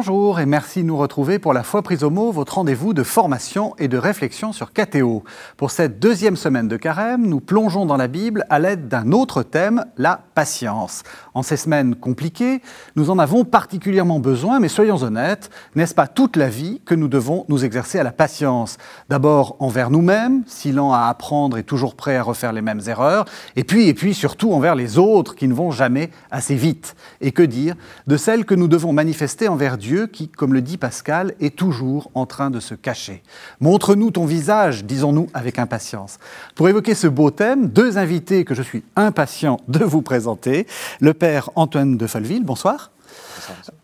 Bonjour et merci de nous retrouver pour la foi prise au mot, votre rendez-vous de formation et de réflexion sur KTO. Pour cette deuxième semaine de carême, nous plongeons dans la Bible à l'aide d'un autre thème, la patience. En ces semaines compliquées, nous en avons particulièrement besoin, mais soyons honnêtes, n'est-ce pas toute la vie que nous devons nous exercer à la patience? D'abord envers nous-mêmes, si lent à apprendre et toujours prêt à refaire les mêmes erreurs, et puis, et puis surtout envers les autres qui ne vont jamais assez vite. Et que dire de celles que nous devons manifester envers Dieu qui, comme le dit Pascal, est toujours en train de se cacher. Montre-nous ton visage, disons-nous avec impatience. Pour évoquer ce beau thème, deux invités que je suis impatient de vous présenter. Le père Antoine de Folleville, bonsoir.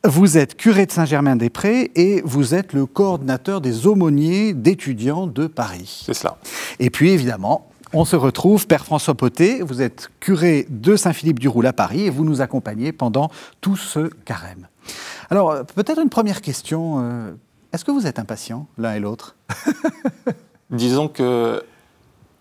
Vous êtes curé de Saint-Germain-des-Prés et vous êtes le coordinateur des aumôniers d'étudiants de Paris. C'est cela. Et puis évidemment, on se retrouve, Père François Poté, vous êtes curé de Saint-Philippe-du-Roule à Paris et vous nous accompagnez pendant tout ce carême. Alors, euh, peut-être une première question. euh, Est-ce que vous êtes impatient, l'un et l'autre Disons que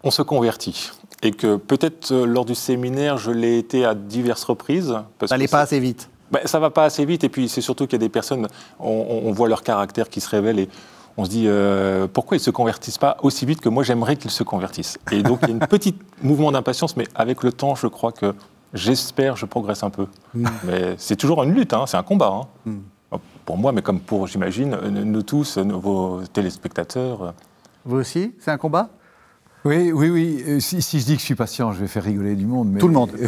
on se convertit et que peut-être euh, lors du séminaire, je l'ai été à diverses reprises. Parce Ça n'allait pas assez vite. Ben, ça va pas assez vite et puis c'est surtout qu'il y a des personnes, on, voit leur caractère qui se révèle et on se dit euh, pourquoi ils se convertissent pas aussi vite que moi j'aimerais qu'ils se convertissent. Et donc il y a une petite mouvement d'impatience, mais avec le temps, je crois que j'espère, je progresse un peu. Mais c'est toujours une lutte, hein, c'est un combat. hein. Pour moi, mais comme pour, j'imagine, euh, nous tous, euh, vos téléspectateurs. euh, Vous aussi C'est un combat? Oui, oui, oui. Si, si je dis que je suis patient, je vais faire rigoler du monde. Mais, Tout le monde.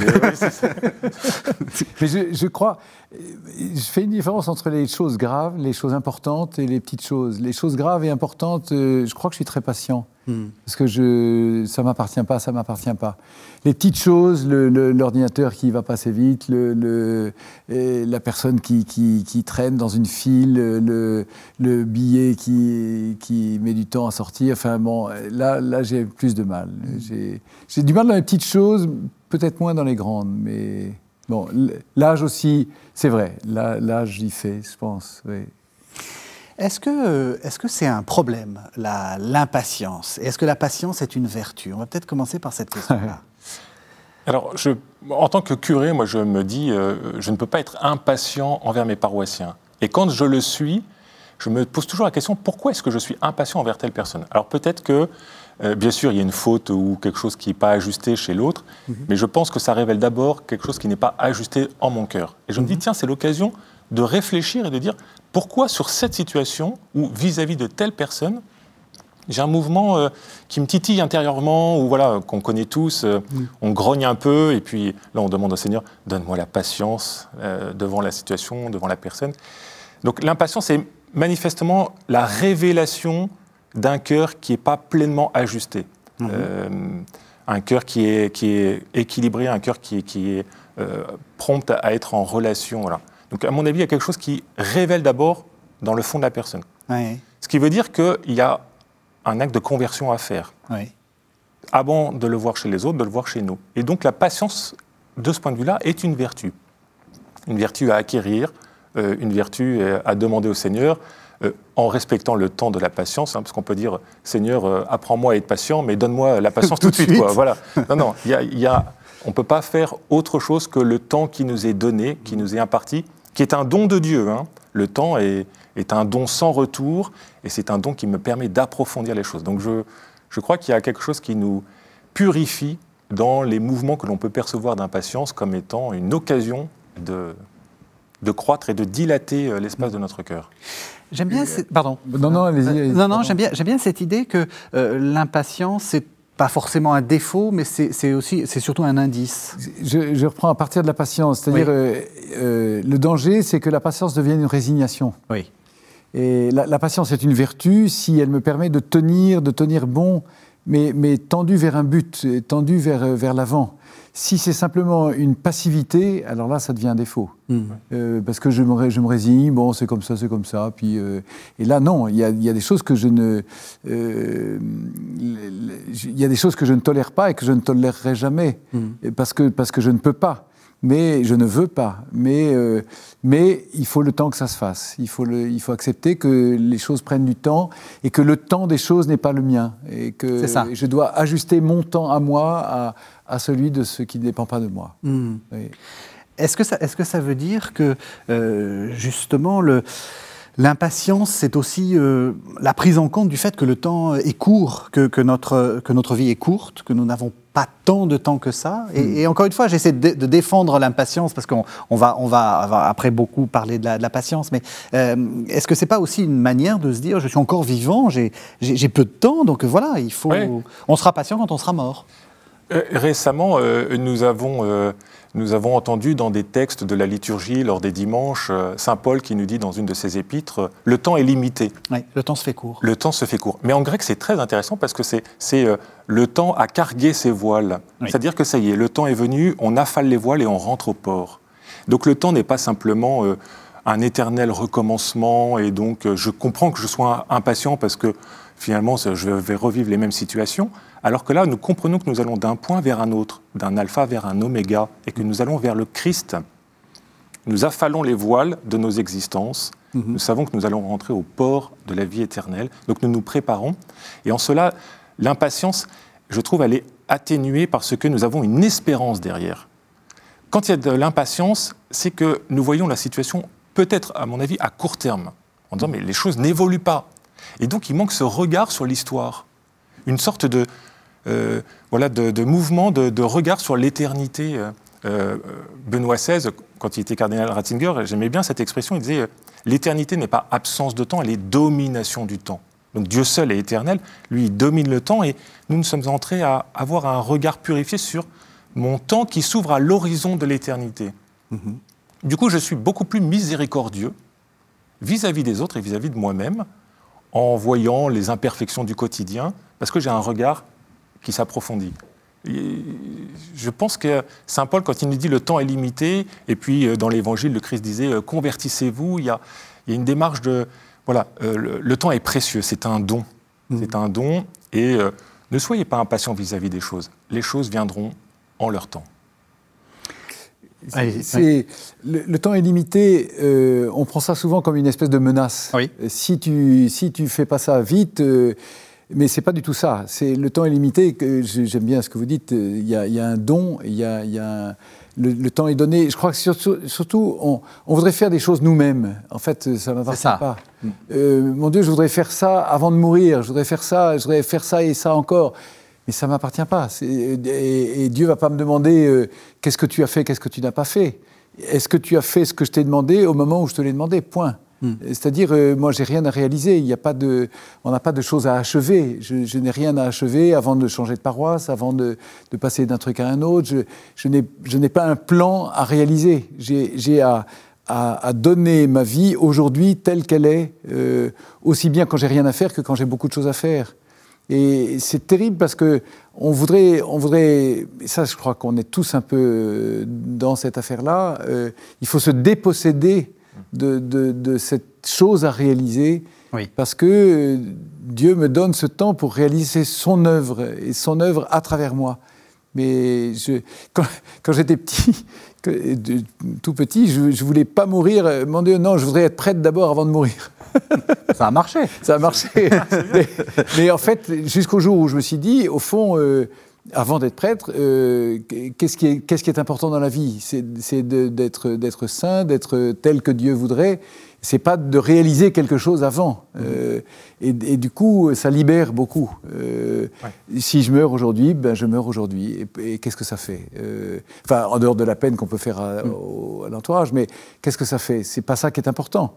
mais je, je crois, je fais une différence entre les choses graves, les choses importantes et les petites choses. Les choses graves et importantes, je crois que je suis très patient. Parce que je, ça m'appartient pas, ça m'appartient pas. Les petites choses, l'ordinateur qui va vite, le, le- et la personne qui, traîne dans une file, le, le billet qui, met du temps à sortir. Enfin bon, là, là j'ai plus de mal. J'ai du mal dans les petites choses, peut-être moins dans les grandes, mais bon, l'âge aussi, c'est vrai. L'âge y fait, je pense. Est-ce que c'est un problème, l'impatience? Est-ce que la patience est une vertu? On va peut-être commencer par cette question-là. Alors, je, en tant que curé, moi, je me dis, euh, je ne peux pas être impatient envers mes paroissiens. Et quand je le suis, je me pose toujours la question pourquoi est-ce que je suis impatient envers telle personne? Alors peut-être que, euh, bien sûr, il y a une faute ou quelque chose qui n'est pas ajusté chez l'autre, mais je pense que ça révèle d'abord quelque chose qui n'est pas ajusté en mon cœur. Et je me dis, tiens, c'est l'occasion de réfléchir et de dire pourquoi sur cette situation ou vis-à-vis de telle personne, j'ai un mouvement euh, qui me titille intérieurement, ou voilà, qu'on connaît tous, euh, on grogne un peu, et puis là on demande au Seigneur, donne-moi la patience euh, devant la situation, devant la personne. Donc l'impatience, c'est manifestement la révélation d'un cœur qui n'est pas pleinement ajusté. Euh, un cœur qui est, qui est équilibré, un cœur qui est, qui est prompt à être en relation. Voilà. Donc à mon avis, il y a quelque chose qui révèle d'abord dans le fond de la personne. Oui, Ce qui veut dire qu'il y a un acte de conversion à faire, oui. avant de le voir chez les autres, de le voir chez nous. Et donc la patience, de ce point de vue-là, est une vertu. Une vertu à acquérir, euh, une vertu euh, à demander au Seigneur, euh, en respectant le temps de la patience, hein, parce qu'on peut dire, Seigneur, euh, apprends-moi à être patient, mais donne-moi la patience tout, de suite. quoi. Voilà. Non, non, il y a- il y a- on ne peut pas faire autre chose que le temps qui nous est donné, qui nous est imparti, qui est un don de Dieu. hein. Le temps est, est un don sans retour, et c'est un don qui me permet d'approfondir les choses. Donc je, je crois qu'il y a quelque chose qui nous purifie dans les mouvements que l'on peut percevoir d'impatience comme étant une occasion de, de croître et de dilater euh, l'espace de notre cœur. J'aime bien. cette- Pardon. Non, non, allez-y. Non, non, pardon. j'aime bien, j'aime bien cette idée que euh, l'impatience, c'est pas forcément un défaut, mais c'est aussi, c'est surtout un indice. Je, je reprends à partir de la patience. C'est-à-dire, Oui. euh, euh, le danger, c'est que la patience devienne une résignation. Oui. Et la, la patience est une vertu si elle me permet de tenir, de tenir bon, mais, mais tendu vers un but, tendu vers, vers l'avant. Si c'est simplement une passivité, alors là, ça devient un défaut. Euh, parce que je me, je me résigne, bon, c'est comme ça, c'est comme ça. Puis, euh, et là, non, il y a, il y a des choses que je ne, euh, il y a des choses que je ne tolère pas et que je ne tolérerai jamais, Et parce que parce que je ne peux pas. Mais je ne veux pas. Mais euh, mais il faut le temps que ça se fasse. Il faut le, il faut accepter que les choses prennent du temps et que le temps des choses n'est pas le mien et que ça. je dois ajuster mon temps à moi à, à celui de ce qui ne dépend pas de moi. Hmm. Oui. Est-ce que, ça, est que ça veut dire que, justement, le, L'impatience, c'est aussi la prise en compte du fait que le temps est court, que, que, notre, que notre vie est courte, que nous n'avons pas tant de temps que ça. Et, hmm. encore une fois, j'essaie de, défendre l'impatience parce qu'on on va, on va, après beaucoup parler de la, patience. Mais euh, est-ce que c'est pas aussi une manière de se dire, je suis encore vivant, j'ai peu de temps, donc voilà, il faut, on sera patient quand on sera mort? Euh, récemment, euh, nous avons nous avons entendu dans des textes de la liturgie lors des dimanches, euh, Saint Paul qui nous dit dans une de ses épîtres, le temps est limité. Oui, le temps se fait court. Le temps se fait court. Mais en grec, c'est très intéressant parce que c'est euh, le temps à carguer ses voiles. C'est-à-dire que ça y est, le temps est venu, on affale les voiles et on rentre au port. Donc le temps n'est pas simplement euh, un éternel recommencement et donc je comprends que je sois impatient parce que finalement je vais revivre les mêmes situations. Alors que là, nous comprenons que nous allons d'un point vers un autre, d'un alpha vers un oméga, et que nous allons vers le Christ. Nous affalons les voiles de nos existences. Mhm. Nous savons que nous allons rentrer au port de la vie éternelle. Donc nous nous préparons. Et en cela, l'impatience, je trouve, elle est atténuée parce que nous avons une espérance derrière. Quand il y a de l'impatience, c'est que nous voyons la situation peut-être, à mon avis, à court terme, en disant mais les choses n'évoluent pas. Et donc il manque ce regard sur l'histoire, une sorte de, euh, voilà, de, mouvement, de, regard sur l'éternité. Euh, euh, Benoît XVI, quand il était cardinal Ratzinger, j'aimais bien cette expression, il disait L'éternité n'est pas absence de temps, elle est domination du temps. Donc Dieu seul est éternel, lui il domine le temps et nous nous sommes entrés à avoir un regard purifié sur mon temps qui s'ouvre à l'horizon de l'éternité. Mm-hmm. Du coup, je suis beaucoup plus miséricordieux vis-à-vis des autres et vis à -vis de moi-même en voyant les imperfections du quotidien, parce que j'ai un regard qui s'approfondit. Je pense que Saint Paul, quand il nous dit le temps est limité, et puis euh, dans l'Évangile, le Christ disait euh, convertissez-vous, il, y a une démarche de voilà, euh, le, temps est précieux, c'est un don, mmh. c'est un don, et ne soyez pas impatients vis-à-vis des choses. Les choses viendront en leur temps. C'est, le, temps est limité, on prend ça souvent comme une espèce de menace. Si tu si tu fais pas ça vite, mais c'est pas du tout ça. C'est le temps est limité. J'aime bien ce que vous dites. Il y a, un don. Il y a, le, temps est donné. Je crois que surtout, on, voudrait faire des choses nous-mêmes. En fait, ça m'appartient pas. Mm. Euh, mon Dieu, je voudrais faire ça avant de mourir. Je voudrais faire ça. Je voudrais faire ça et ça encore. Mais ça m'appartient pas. Et, et, Dieu va pas me demander euh, qu'est-ce que tu as fait, qu'est-ce que tu n'as pas fait. Est-ce que tu as fait ce que je t'ai demandé au moment où je te l'ai demandé Point. Hmm. C'est-à-dire, euh, moi, j'ai rien à réaliser. Il y a pas de, on n'a pas de choses à achever. Je, n'ai rien à achever avant de changer de paroisse, avant de, passer d'un truc à un autre. Je, je n'ai pas un plan à réaliser. J'ai à, à, donner ma vie aujourd'hui telle qu'elle est, euh, aussi bien quand j'ai rien à faire que quand j'ai beaucoup de choses à faire. Et c'est terrible parce que on voudrait, on voudrait, et ça, je crois qu'on est tous un peu dans cette affaire-là. Euh, il faut se déposséder de, cette chose à réaliser, parce que Dieu me donne ce temps pour réaliser son œuvre, et son œuvre à travers moi. Mais je, quand, j'étais petit, tout petit, je ne voulais pas mourir. Mon Dieu, non, je voudrais être prêtre d'abord avant de mourir. Ça a marché. Ça a marché. mais, en fait, jusqu'au jour où je me suis dit, au fond, euh, avant d'être prêtre, euh, qu'est-ce qui, qui, est important dans la vie? C'est d'être saint, d'être tel que Dieu voudrait. C'est pas de réaliser quelque chose avant. Mmh. Euh, et, du coup, ça libère beaucoup. Euh, si je meurs aujourd'hui, ben je meurs aujourd'hui. Et, qu'est-ce que ça fait? Enfin, en dehors de la peine qu'on peut faire à, mmh. à l'entourage, mais qu'est-ce que ça fait? C'est pas ça qui est important.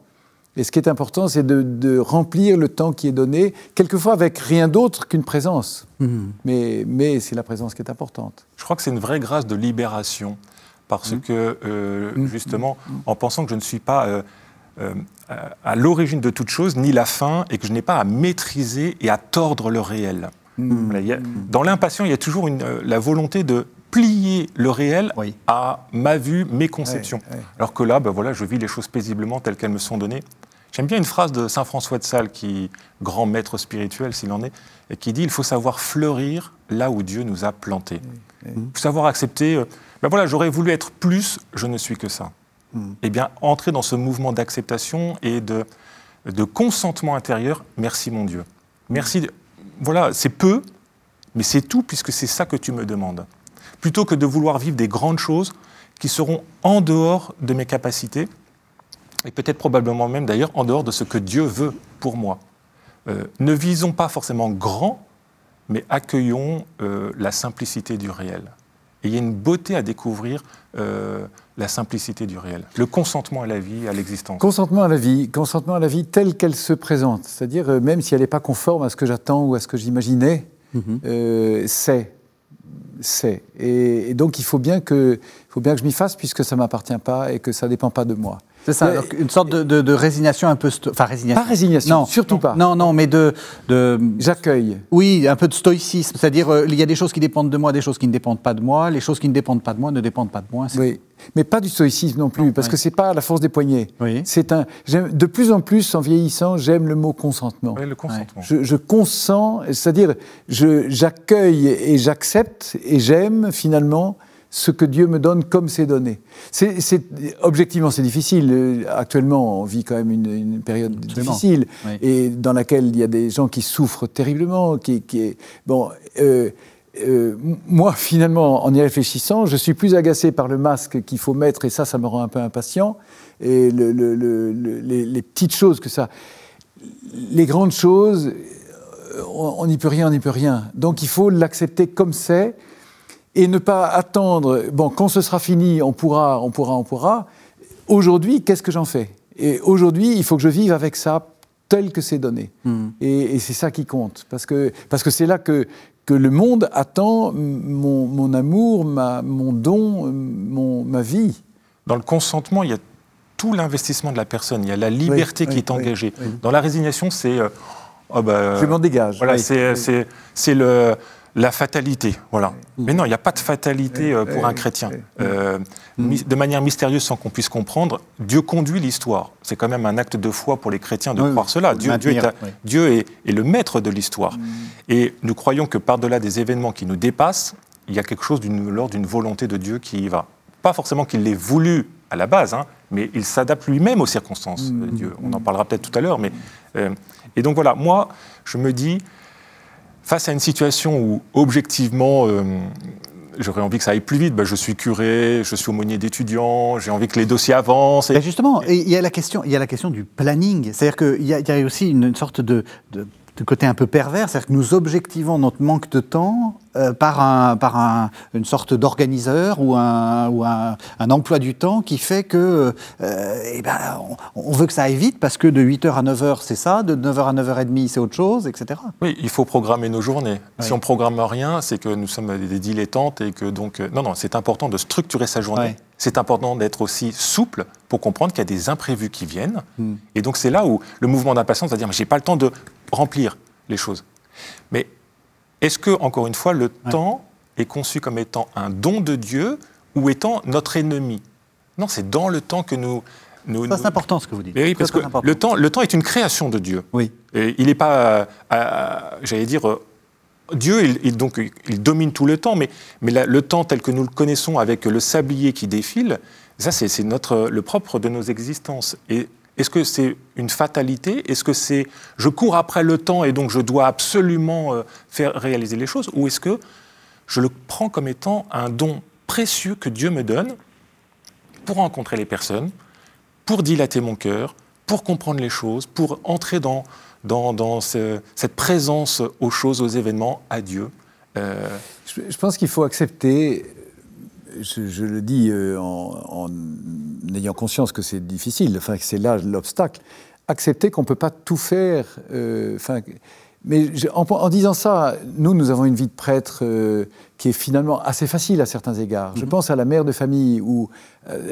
Et ce qui est important, c'est de, remplir le temps qui est donné, quelquefois avec rien d'autre qu'une présence. Mhm. Mais, mais c'est la présence qui est importante. Je crois que c'est une vraie grâce de libération, parce mhm. que, euh, mhm. justement, en pensant que je ne suis pas euh, euh, à l'origine de toute chose, ni la fin, et que je n'ai pas à maîtriser et à tordre le réel. dans l'impatient, il y a toujours une, la volonté de plier le réel à ma vue, mes conceptions. Alors que là, ben voilà, je vis les choses paisiblement telles qu'elles me sont données. J'aime bien une phrase de Saint François de Sales, qui grand maître spirituel s'il en est, et qui dit il faut savoir fleurir là où Dieu nous a plantés. Il faut savoir accepter. Euh, ben voilà, j'aurais voulu être plus, je ne suis que ça. Mm. Eh bien, entrer dans ce mouvement d'acceptation et de, de consentement intérieur. Merci mon Dieu. Merci. Voilà, c'est peu, mais c'est tout puisque c'est ça que tu me demandes. Plutôt que de vouloir vivre des grandes choses qui seront en dehors de mes capacités, et peut-être probablement même d'ailleurs en dehors de ce que Dieu veut pour moi. Euh, ne visons pas forcément grand, mais accueillons euh, la simplicité du réel. Et il y a une beauté à découvrir euh, la simplicité du réel, le consentement à la vie, à l'existence. Consentement à la vie, consentement à la vie telle qu'elle se présente, c'est-à-dire même si elle n'est pas conforme à ce que j'attends ou à ce que j'imaginais, mhm. c'est, c'est. Et, et, donc il faut bien que, il faut bien que je m'y fasse puisque ça ne m'appartient pas et que ça ne dépend pas de moi. C'est ça, une sorte de, résignation un peu... Enfin, résignation. Pas résignation, non, surtout pas. Non, non, mais de... de J'accueille. Oui, un peu de stoïcisme, c'est-à-dire euh, il y a des choses qui dépendent de moi, des choses qui ne dépendent pas de moi, les choses qui ne dépendent pas de moi ne dépendent pas de moi. Oui, mais pas du stoïcisme non plus, parce que que c'est pas la force des poignets. Oui. C'est un... De plus en plus, en vieillissant, j'aime le mot consentement. Oui, le consentement. Je, je consens, c'est-à-dire j'accueille et j'accepte et j'aime finalement ce que Dieu me donne comme c'est donné. C'est, objectivement, c'est difficile. Actuellement, on vit quand même une, période difficile et dans laquelle il y a des gens qui souffrent terriblement. Qui, qui bon, euh, euh, moi, finalement, en y réfléchissant, je suis plus agacé par le masque qu'il faut mettre et ça, ça me rend un peu impatient. Et le, les, les, petites choses que ça, les grandes choses, on n'y peut rien, on n'y peut rien. Donc, il faut l'accepter comme c'est et ne pas attendre, bon, quand ce sera fini, on pourra, on pourra, on pourra. Aujourd'hui, qu'est-ce que j'en fais? Et aujourd'hui, il faut que je vive avec ça tel que c'est donné. Hmm. Et, c'est ça qui compte, parce que c'est parce que là que, que le monde attend mon, mon amour, ma, mon don, mon, ma vie. Dans le consentement, il y a tout l'investissement de la personne, il y a la liberté qui est engagée. Dans la résignation, c'est... Euh, oh bah, je m'en dégage. Voilà, c'est le la fatalité, voilà. Mais non, il n'y a pas de fatalité euh, pour un chrétien. Euh, de manière mystérieuse, sans qu'on puisse comprendre, Dieu conduit l'histoire. C'est quand même un acte de foi pour les chrétiens de croire cela. Dieu, est, le maître de l'histoire. Mm. Et nous croyons que par-delà des événements qui nous dépassent, il y a quelque chose lors d'une volonté de Dieu qui y va. Pas forcément qu'il l'ait voulu à la base, hein, mais il s'adapte lui-même aux circonstances, mm. Dieu. On en parlera peut-être tout à l'heure. Mais, euh, et donc voilà, moi, je me dis, face à une situation où, objectivement, euh, j'aurais envie que ça aille plus vite, ben, je suis curé, je suis aumônier d'étudiants, j'ai envie que les dossiers avancent. Et... justement, il y, a la question, il y a la question du planning. C'est-à-dire qu'il y, a aussi une, sorte de côté un peu pervers, c'est-à-dire que nous objectivons notre manque de temps euh, par, un, par une sorte d'organiseur ou, un, ou un, emploi du temps qui fait que euh, eh ben, on, veut que ça aille vite parce que de 8h à 9h c'est ça, de 9h à 9h30 c'est autre chose, etc. Oui, il faut programmer nos journées. Si on programme rien, c'est que nous sommes des dilettantes et que donc... Euh, non, non, c'est important de structurer sa journée. C'est important d'être aussi souple pour comprendre qu'il y a des imprévus qui viennent. Hmm. Et donc c'est là où le mouvement d'impatience va dire, mais j'ai pas le temps de remplir les choses. Mais est-ce que, encore une fois, le temps est conçu comme étant un don de Dieu ou étant notre ennemi? Non, c'est dans le temps que nous... nous c'est important ce que vous dites. oui, parce que le temps, le temps est une création de Dieu. Oui. Et il n'est pas, euh, j'allais dire, euh, Dieu, il, donc, il domine tout le temps, mais, mais le temps tel que nous le connaissons avec le sablier qui défile, ça, c'est notre, le propre de nos existences. Et est-ce que c'est une fatalité? Est-ce que c'est je cours après le temps et donc je dois absolument euh, faire réaliser les choses? Ou est-ce que je le prends comme étant un don précieux que Dieu me donne pour rencontrer les personnes, pour dilater mon cœur, pour comprendre les choses, pour entrer dans, cette présence aux choses, aux événements, à Dieu? Euh, je, pense qu'il faut accepter je, le dis euh, en, ayant conscience que c'est difficile, enfin que c'est là l'obstacle, accepter qu'on ne peut pas tout faire. Euh, enfin, mais en, disant ça, nous, nous avons une vie de prêtre euh, qui est finalement assez facile à certains égards. Je mhm. pense à la mère de famille, ou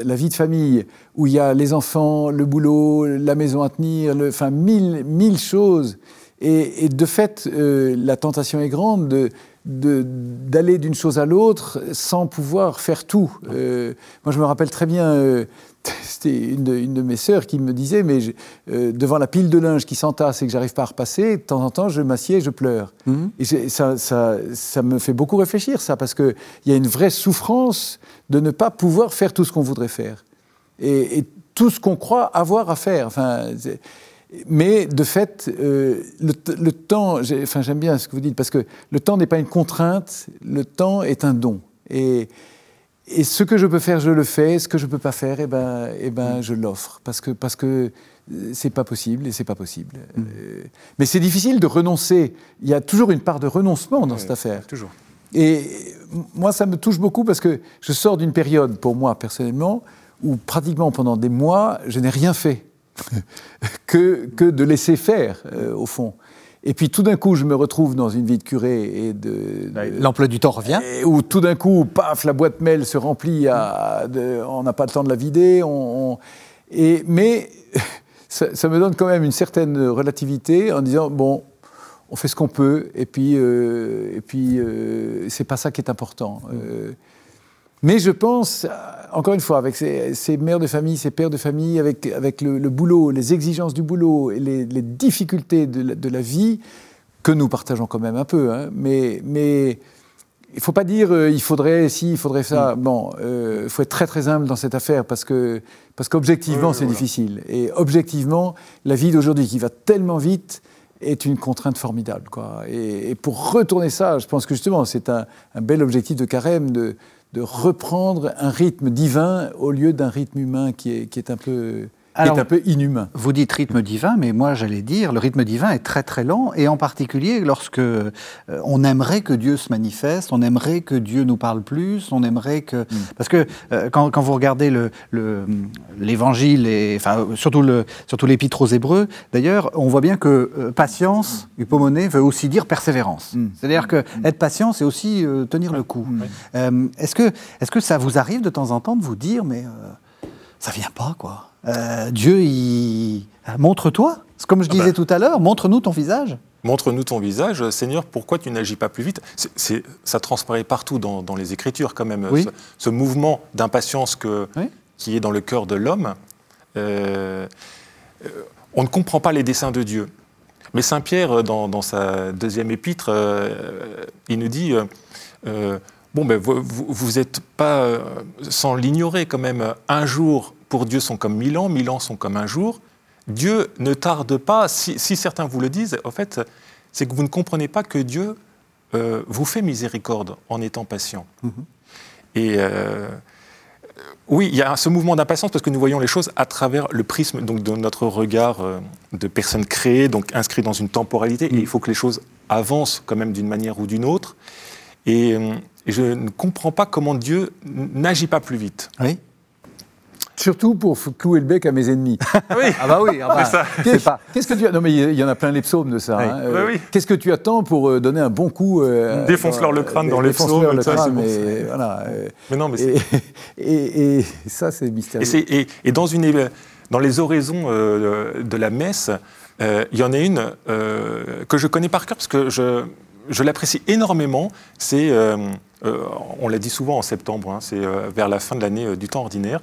la vie de famille, où il y a les enfants, le boulot, la maison à tenir, le, enfin mille, mille choses. Et, et de fait, la tentation est grande de, d'aller d'une chose à l'autre sans pouvoir faire tout. Euh, moi, je me rappelle très bien, euh, c'était une, de mes sœurs qui me disait, mais euh, devant la pile de linge qui s'entasse et que j'arrive pas à repasser, de temps en temps, je m'assieds et je pleure. Mhm. Et ça, ça, ça, me fait beaucoup réfléchir, ça, parce qu'il y a une vraie souffrance de ne pas pouvoir faire tout ce qu'on voudrait faire. Et, et tout ce qu'on croit avoir à faire. Enfin, mais de fait, euh, le, temps, enfin j'aime bien ce que vous dites, parce que le temps n'est pas une contrainte, le temps est un don. Et, et ce que je peux faire, je le fais. Ce que je ne peux pas faire, eh ben, eh ben, je l'offre. Parce que, parce que c'est pas possible et c'est pas possible. Mm. Euh, mais c'est difficile de renoncer. Il y a toujours une part de renoncement dans cette affaire. Toujours. Et moi, ça me touche beaucoup parce que je sors d'une période, pour moi personnellement, où pratiquement pendant des mois, je n'ai rien fait que, que de laisser faire, euh, au fond. Et puis tout d'un coup, je me retrouve dans une vie de curé et de. de- L'emploi du temps revient. où tout d'un coup, paf, la boîte mail se remplit, à, de- on n'a pas le temps de la vider. On, on- et, mais ça, ça me donne quand même une certaine relativité en disant bon, on fait ce qu'on peut, et puis, euh, et puis euh, c'est pas ça qui est important. Euh, mais je pense, euh, encore une fois, avec ces, ces mères de famille, ces pères de famille, avec, avec le, le boulot, les exigences du boulot et les, les difficultés de la, de la vie, que nous partageons quand même un peu, hein, mais, mais il ne faut pas dire euh, il faudrait ci, il faudrait ça. Bon, euh, il faut être très très humble dans cette affaire parce que parce qu'objectivement Oui, c'est voilà. difficile et objectivement la vie d'aujourd'hui qui va tellement vite est une contrainte formidable quoi. Et, et pour retourner ça, je pense que justement c'est un, un bel objectif de carême de de reprendre un rythme divin au lieu d'un rythme humain qui est, un peu qui Alors- est un peu inhumain. Vous dites rythme divin, mais moi j'allais dire, le rythme divin est très très lent, et en particulier lorsque euh, on aimerait que Dieu se manifeste, on aimerait que Dieu nous parle plus, on aimerait que... Parce que euh, quand, quand vous regardez le- le- l'évangile, et enfin surtout le- surtout l'épître aux Hébreux, d'ailleurs, on voit bien que euh, patience, hypomonée, veut aussi dire persévérance. C'est-à-dire que être patient, c'est aussi tenir le coup. Est-ce que, est que ça vous arrive de temps en temps de vous dire, mais... ça vient pas, quoi? Euh, Dieu, il... Montre-toi. C'est Comme je disais bah. tout à l'heure, montre-nous ton visage. Montre-nous ton visage, Seigneur, pourquoi tu n'agis pas plus vite Ça transparaît partout dans, dans les Écritures, quand même, Oui. ce, ce mouvement d'impatience Oui. qui est dans le cœur de l'homme. Euh, euh, on ne comprend pas les desseins de Dieu. Mais Saint Pierre, dans, dans sa deuxième épître, euh, il nous dit euh, Bon, ben, vous n'êtes pas sans l'ignorer quand même. Un jour pour Dieu sont comme mille ans, mille ans sont comme un jour. Dieu ne tarde pas, si, si certains vous le disent, en fait, c'est que vous ne comprenez pas que Dieu euh, vous fait miséricorde en étant patient. Et euh, oui, il y a ce mouvement d'impatience parce que nous voyons les choses à travers le prisme donc, de notre regard euh, de personnes créées, donc inscrites dans une temporalité. Et il faut que les choses avancent quand même d'une manière ou d'une autre. Et, euh, et je ne comprends pas comment Dieu n'agit pas plus vite. Oui. Surtout pour clouer le bec à mes ennemis. Oui, Ah bah oui, ah bah, ça. pas... Qu'est-ce que tu as Non mais il y en a plein les psaumes de ça. Oui. hein. Oui. Qu'est-ce que tu attends pour euh, donner un bon coup euh, Défonce-leur le crâne dans les psaumes, le ça, crâne, bon, voilà. euh, mais non, mais c'est- et, et- et ça c'est mystérieux. Et, et- dans, une, é- dans les oraisons euh, de la messe, euh, il y en a une euh, que je connais par cœur parce que je, je l'apprécie énormément. C'est, euh, euh, on l'a dit souvent en septembre, hein, c'est euh, vers la fin de l'année euh, du temps ordinaire.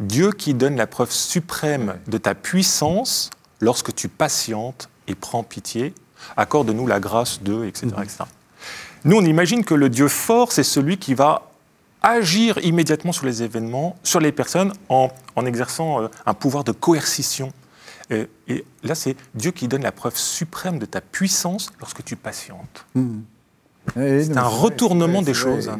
Dieu qui donne la preuve suprême de ta puissance lorsque tu patientes et prends pitié, accorde-nous la grâce de, etc. etc. Nous, on imagine que le Dieu fort, c'est celui qui va agir immédiatement sur les événements, sur les personnes, en, en exerçant euh, un pouvoir de coercition. Et, et là, c'est Dieu qui donne la preuve suprême de ta puissance lorsque tu patientes. Ouais, c'est un retournement vrai, des c'est vrai, choses.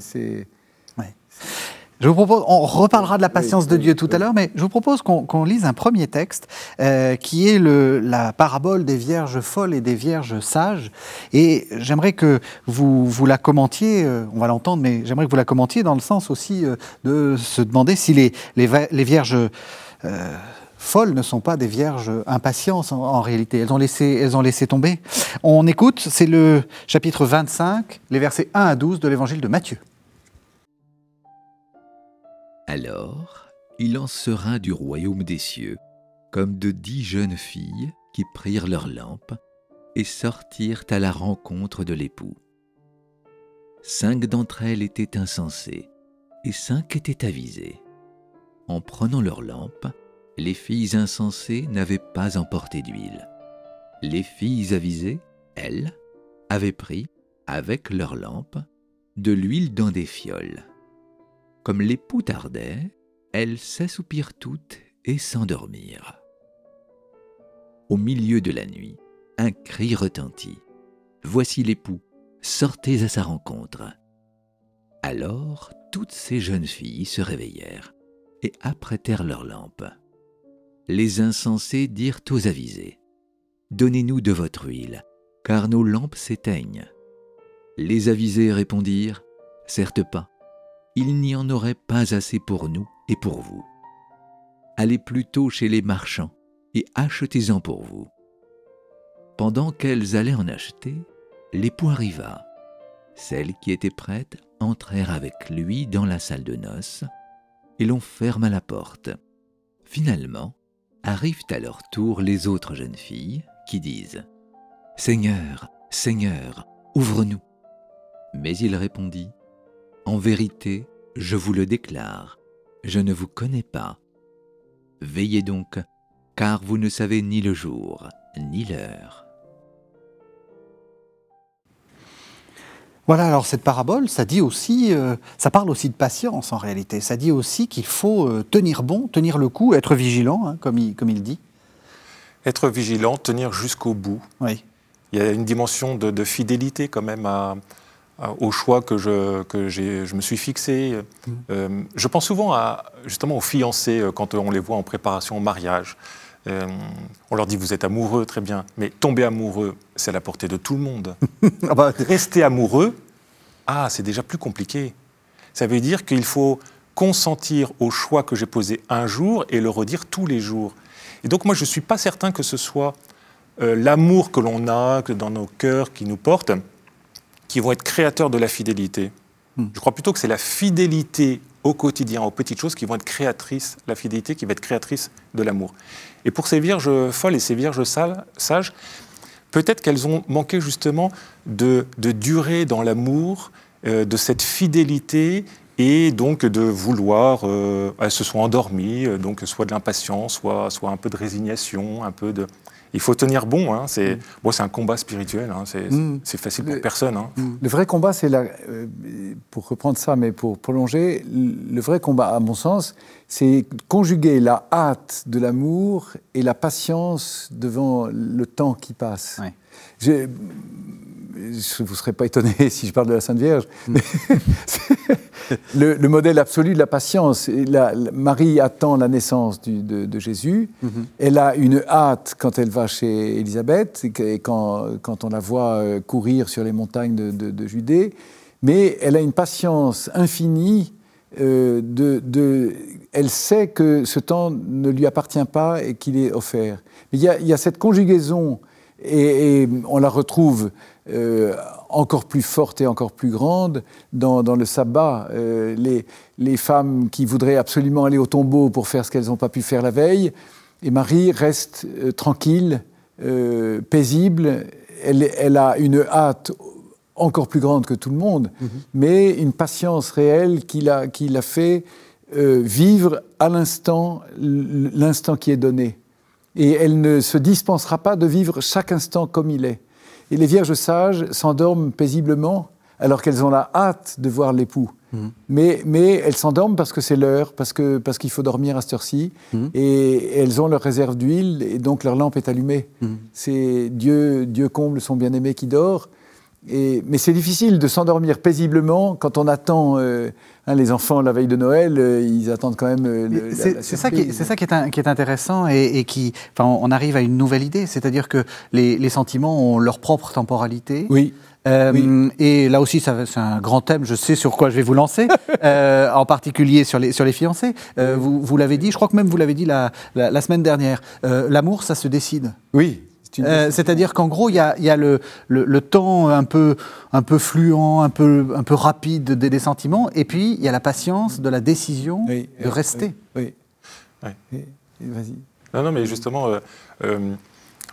Je vous propose, on reparlera de la patience de Dieu tout à l'heure, mais je vous propose qu'on lise un premier texte euh, qui est le, la parabole des vierges folles et des vierges sages. Et j'aimerais que vous, vous la commentiez, euh, on va l'entendre, mais j'aimerais que vous la commentiez dans le sens aussi euh, de se demander si les, les, les vierges euh, folles ne sont pas des vierges impatientes en, en réalité. Elles ont, laissé, elles ont laissé tomber. On écoute, c'est le chapitre 25, les versets 1 à 12 de l'évangile de Matthieu. Alors, il en sera du royaume des cieux comme de dix jeunes filles qui prirent leurs lampes et sortirent à la rencontre de l'époux. Cinq d'entre elles étaient insensées et cinq étaient avisées. En prenant leurs lampes, les filles insensées n'avaient pas emporté d'huile. Les filles avisées, elles, avaient pris, avec leurs lampes, de l'huile dans des fioles. Comme l'époux tardait, elles s'assoupirent toutes et s'endormirent. Au milieu de la nuit, un cri retentit. Voici l'époux, sortez à sa rencontre. Alors toutes ces jeunes filles se réveillèrent et apprêtèrent leurs lampes. Les insensés dirent aux avisés, Donnez-nous de votre huile, car nos lampes s'éteignent. Les avisés répondirent, Certes pas, il n'y en aurait pas assez pour nous et pour vous. Allez plutôt chez les marchands et achetez-en pour vous. Pendant qu'elles allaient en acheter, l'époux arriva. Celles qui étaient prêtes entrèrent avec lui dans la salle de noces, et l'on ferma la porte. Finalement, arrivent à leur tour les autres jeunes filles qui disent Seigneur, Seigneur, ouvre-nous. Mais il répondit En vérité, je vous le déclare, je ne vous connais pas. Veillez donc, car vous ne savez ni le jour, ni l'heure. Voilà, alors cette parabole, ça dit aussi, euh, ça parle aussi de patience en réalité. Ça dit aussi qu'il faut euh, tenir bon, tenir le coup, être vigilant, hein, comme, il, comme il dit. Être vigilant, tenir jusqu'au bout. Oui. Il y a une dimension de, de fidélité quand même à, à, au choix que je, que je me suis fixé. Mm. Euh, je pense souvent à, justement aux fiancés euh, quand on les voit en préparation au mariage. Euh, on leur dit vous êtes amoureux, très bien, mais tomber amoureux, c'est à la portée de tout le monde. Ah bah, Rester amoureux, ah, c'est déjà plus compliqué. Ça veut dire qu'il faut consentir au choix que j'ai posé un jour et le redire tous les jours. Et donc moi, je ne suis pas certain que ce soit euh, l'amour que l'on a que dans nos cœurs qui nous porte, qui vont être créateurs de la fidélité. Hmm. Je crois plutôt que c'est la fidélité au quotidien, aux petites choses, qui vont être créatrices, la fidélité qui va être créatrice de l'amour. Et pour ces vierges folles et ces vierges sales- sages, peut-être qu'elles ont manqué justement de, de durée dans l'amour, euh, de cette fidélité et donc de vouloir, euh, elles se sont endormies, euh, donc soit de l'impatience, soit, soit un peu de résignation, un peu de... Il faut tenir bon, hein, c'est bon, c'est un combat spirituel, hein, c'est Mm. c'est facile pour Le- personne. hein. Le vrai combat, c'est la, euh, pour reprendre ça, mais pour prolonger, le vrai combat, à mon sens, c'est conjuguer la hâte de l'amour et la patience devant le temps qui passe. Ouais. Je- je- vous ne serez pas étonné si je parle de la Sainte Vierge. mais c'est le, le modèle absolu de la patience. Et la- la- Marie attend la naissance du- de, de Jésus. Elle a une hâte quand elle va chez Élisabeth et quand, quand on la voit euh, courir sur les montagnes de, de- de Judée. Mais elle a une patience infinie. euh, de, elle sait que ce temps ne lui appartient pas et qu'il est offert. Mais il y a, il y a cette conjugaison et, et on la retrouve euh, encore plus forte et encore plus grande dans, dans le sabbat. Euh, les, les femmes qui voudraient absolument aller au tombeau pour faire ce qu'elles n'ont pas pu faire la veille, et Marie reste euh, tranquille, paisible. Elle, elle a une hâte encore plus grande que tout le monde, mais une patience réelle qui l'a fait vivre à l'instant l'instant qui est donné. Et elle ne se dispensera pas de vivre chaque instant comme il est. Et les vierges sages s'endorment paisiblement alors qu'elles ont la hâte de voir l'époux. Mais, mais elles s'endorment parce que c'est l'heure, parce que parce qu'il faut dormir à cette heure-ci, et elles ont leur réserve d'huile, et donc leur lampe est allumée. C'est Dieu, Dieu comble son bien-aimé qui dort. Et, mais c'est difficile de s'endormir paisiblement quand on attend. euh, hein, les enfants, la veille de Noël, euh, ils attendent quand même. euh, C'est ça, qui est- surprise. c'est ça qui est, un- qui est intéressant et, et qui, enfin, on arrive à une nouvelle idée, c'est-à-dire que les, les sentiments ont leur propre temporalité. Oui. Euh, Oui. Et là aussi, c'est un grand thème. Je sais sur quoi je vais vous lancer, en particulier sur les, sur les fiancés. Vous vous l'avez dit, je crois que même vous l'avez dit la, la, la semaine dernière. L'amour, ça se décide. Oui. Euh, C'est-à-dire qu'en gros, il y a, il y a le, le, le temps un peu, un peu fluent, un peu, un peu rapide des, des sentiments, et puis il y a la patience de la décision Oui, de rester. Oui. Vas-y. Non, non, mais justement, euh, euh,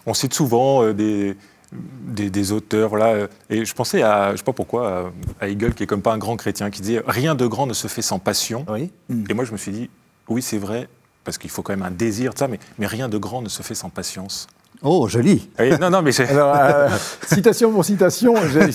on cite souvent euh, des, des, des auteurs, voilà, et je pensais à, je sais pas pourquoi, à, Hegel, qui est comme pas un grand chrétien, qui disait rien de grand ne se fait sans passion. Oui. Et moi, je me suis dit, oui, c'est vrai, parce qu'il faut quand même un désir de ça, mais, mais rien de grand ne se fait sans patience. Oh, joli. Oui, non, non, mais Alors, euh, citation pour citation, j'ai-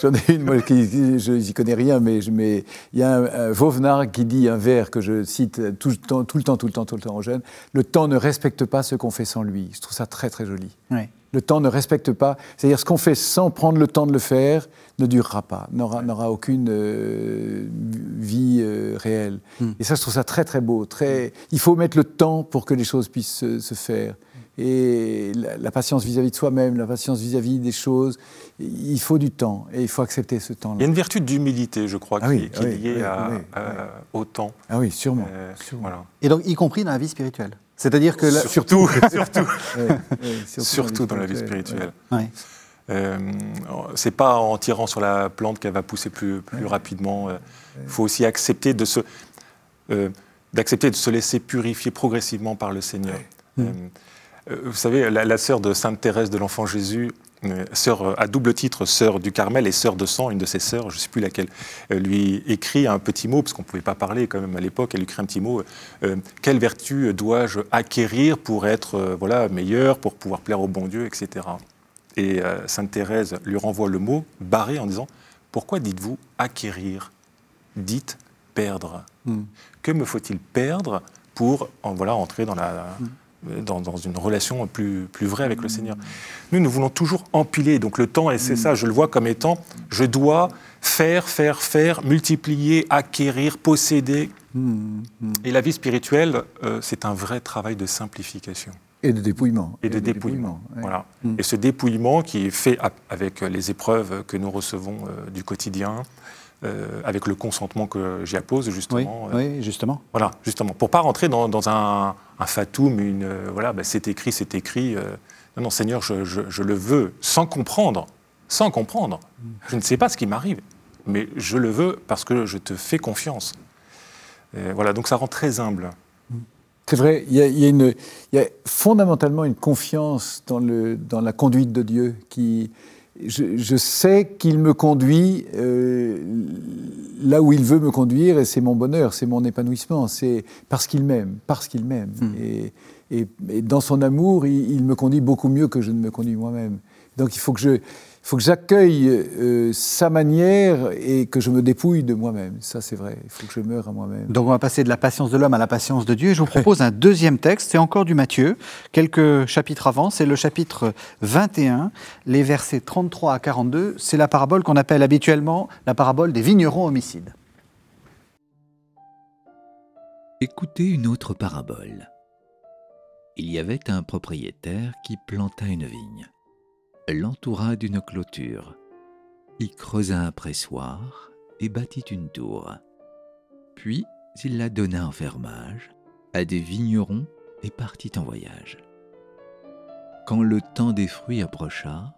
j'en ai une, moi, qui, je n'y connais rien, mais il y a un, un Vauvenard qui dit un vers que je cite tout le temps, tout le temps, tout le temps, tout le temps aux jeunes Le temps ne respecte pas ce qu'on fait sans lui. Je trouve ça très, très joli. Oui. Le temps ne respecte pas. C'est-à-dire ce qu'on fait sans prendre le temps de le faire ne durera pas, n'aura aucune euh, vie euh, réelle. Hmm. Et ça, je trouve ça très très beau. Très... Il faut mettre le temps pour que les choses puissent se, faire. Et la, patience vis-à-vis de soi-même, la patience vis-à-vis des choses, il faut du temps et il faut accepter ce temps-là. Il y a une vertu d'humilité, je crois, ah qui, est liée au temps. Ah oui, sûrement. Euh, Voilà. Et donc, y compris dans la vie spirituelle c'est-à-dire que surtout, surtout, surtout, dans la vie spirituelle. Euh, c'est pas en tirant sur la plante qu'elle va pousser plus, plus rapidement. Il faut aussi accepter de se, euh, d'accepter de se laisser purifier progressivement par le Seigneur. Euh, vous savez, la, la sœur de Sainte Thérèse de l'Enfant Jésus, sœur euh, à double titre, sœur du Carmel et sœur de sang, une de ses sœurs, je ne sais plus laquelle, euh, lui écrit un petit mot, parce qu'on ne pouvait pas parler quand même à l'époque, elle lui écrit un petit mot, euh, quelle vertu dois-je acquérir pour être voilà, meilleur, pour pouvoir plaire au bon Dieu, etc. Et Sainte Thérèse lui renvoie le mot barré en disant, pourquoi dites-vous acquérir Dites perdre. Hmm. Que me faut-il perdre pour en, voilà, entrer dans la... Hmm dans, une relation plus, plus vraie avec le Seigneur. Nous, nous voulons toujours empiler. Donc le temps, et c'est ça, je le vois comme étant, je dois faire, faire, faire, multiplier, acquérir, posséder. Et la vie spirituelle, euh, c'est un vrai travail de simplification. Et de dépouillement. Et, de, dépouillement. Voilà. Mm. Et ce dépouillement qui est fait avec les épreuves que nous recevons euh, du quotidien, euh, avec le consentement que j'y appose, justement. Oui, oui, justement. Voilà, justement. Pour pas rentrer dans, dans un, un, fatum, une. Euh, voilà, ben, c'est écrit, c'est écrit. Euh, non, non, Seigneur, je, le veux, sans comprendre. Sans comprendre. Je ne sais pas ce qui m'arrive, mais je le veux parce que je te fais confiance. voilà, donc ça rend très humble. C'est vrai, il y, a, y, a fondamentalement une confiance dans, le, dans la conduite de Dieu qui, je, sais qu'il me conduit euh, là où il veut me conduire et c'est mon bonheur, c'est mon épanouissement, c'est parce qu'il m'aime, parce qu'il m'aime. Hmm. Et, dans son amour, il, me conduit beaucoup mieux que je ne me conduis moi-même. Donc il faut que je, il faut que j'accueille euh, sa manière et que je me dépouille de moi-même. Ça, c'est vrai. Il faut que je meure à moi-même. Donc, on va passer de la patience de l'homme à la patience de Dieu. je vous propose un deuxième texte. C'est encore du Matthieu. Quelques chapitres avant. C'est le chapitre 21, les versets 33 à 42. C'est la parabole qu'on appelle habituellement la parabole des vignerons homicides. Écoutez une autre parabole. Il y avait un propriétaire qui planta une vigne l'entoura d'une clôture, y creusa un pressoir et bâtit une tour. Puis il la donna en fermage à des vignerons et partit en voyage. Quand le temps des fruits approcha,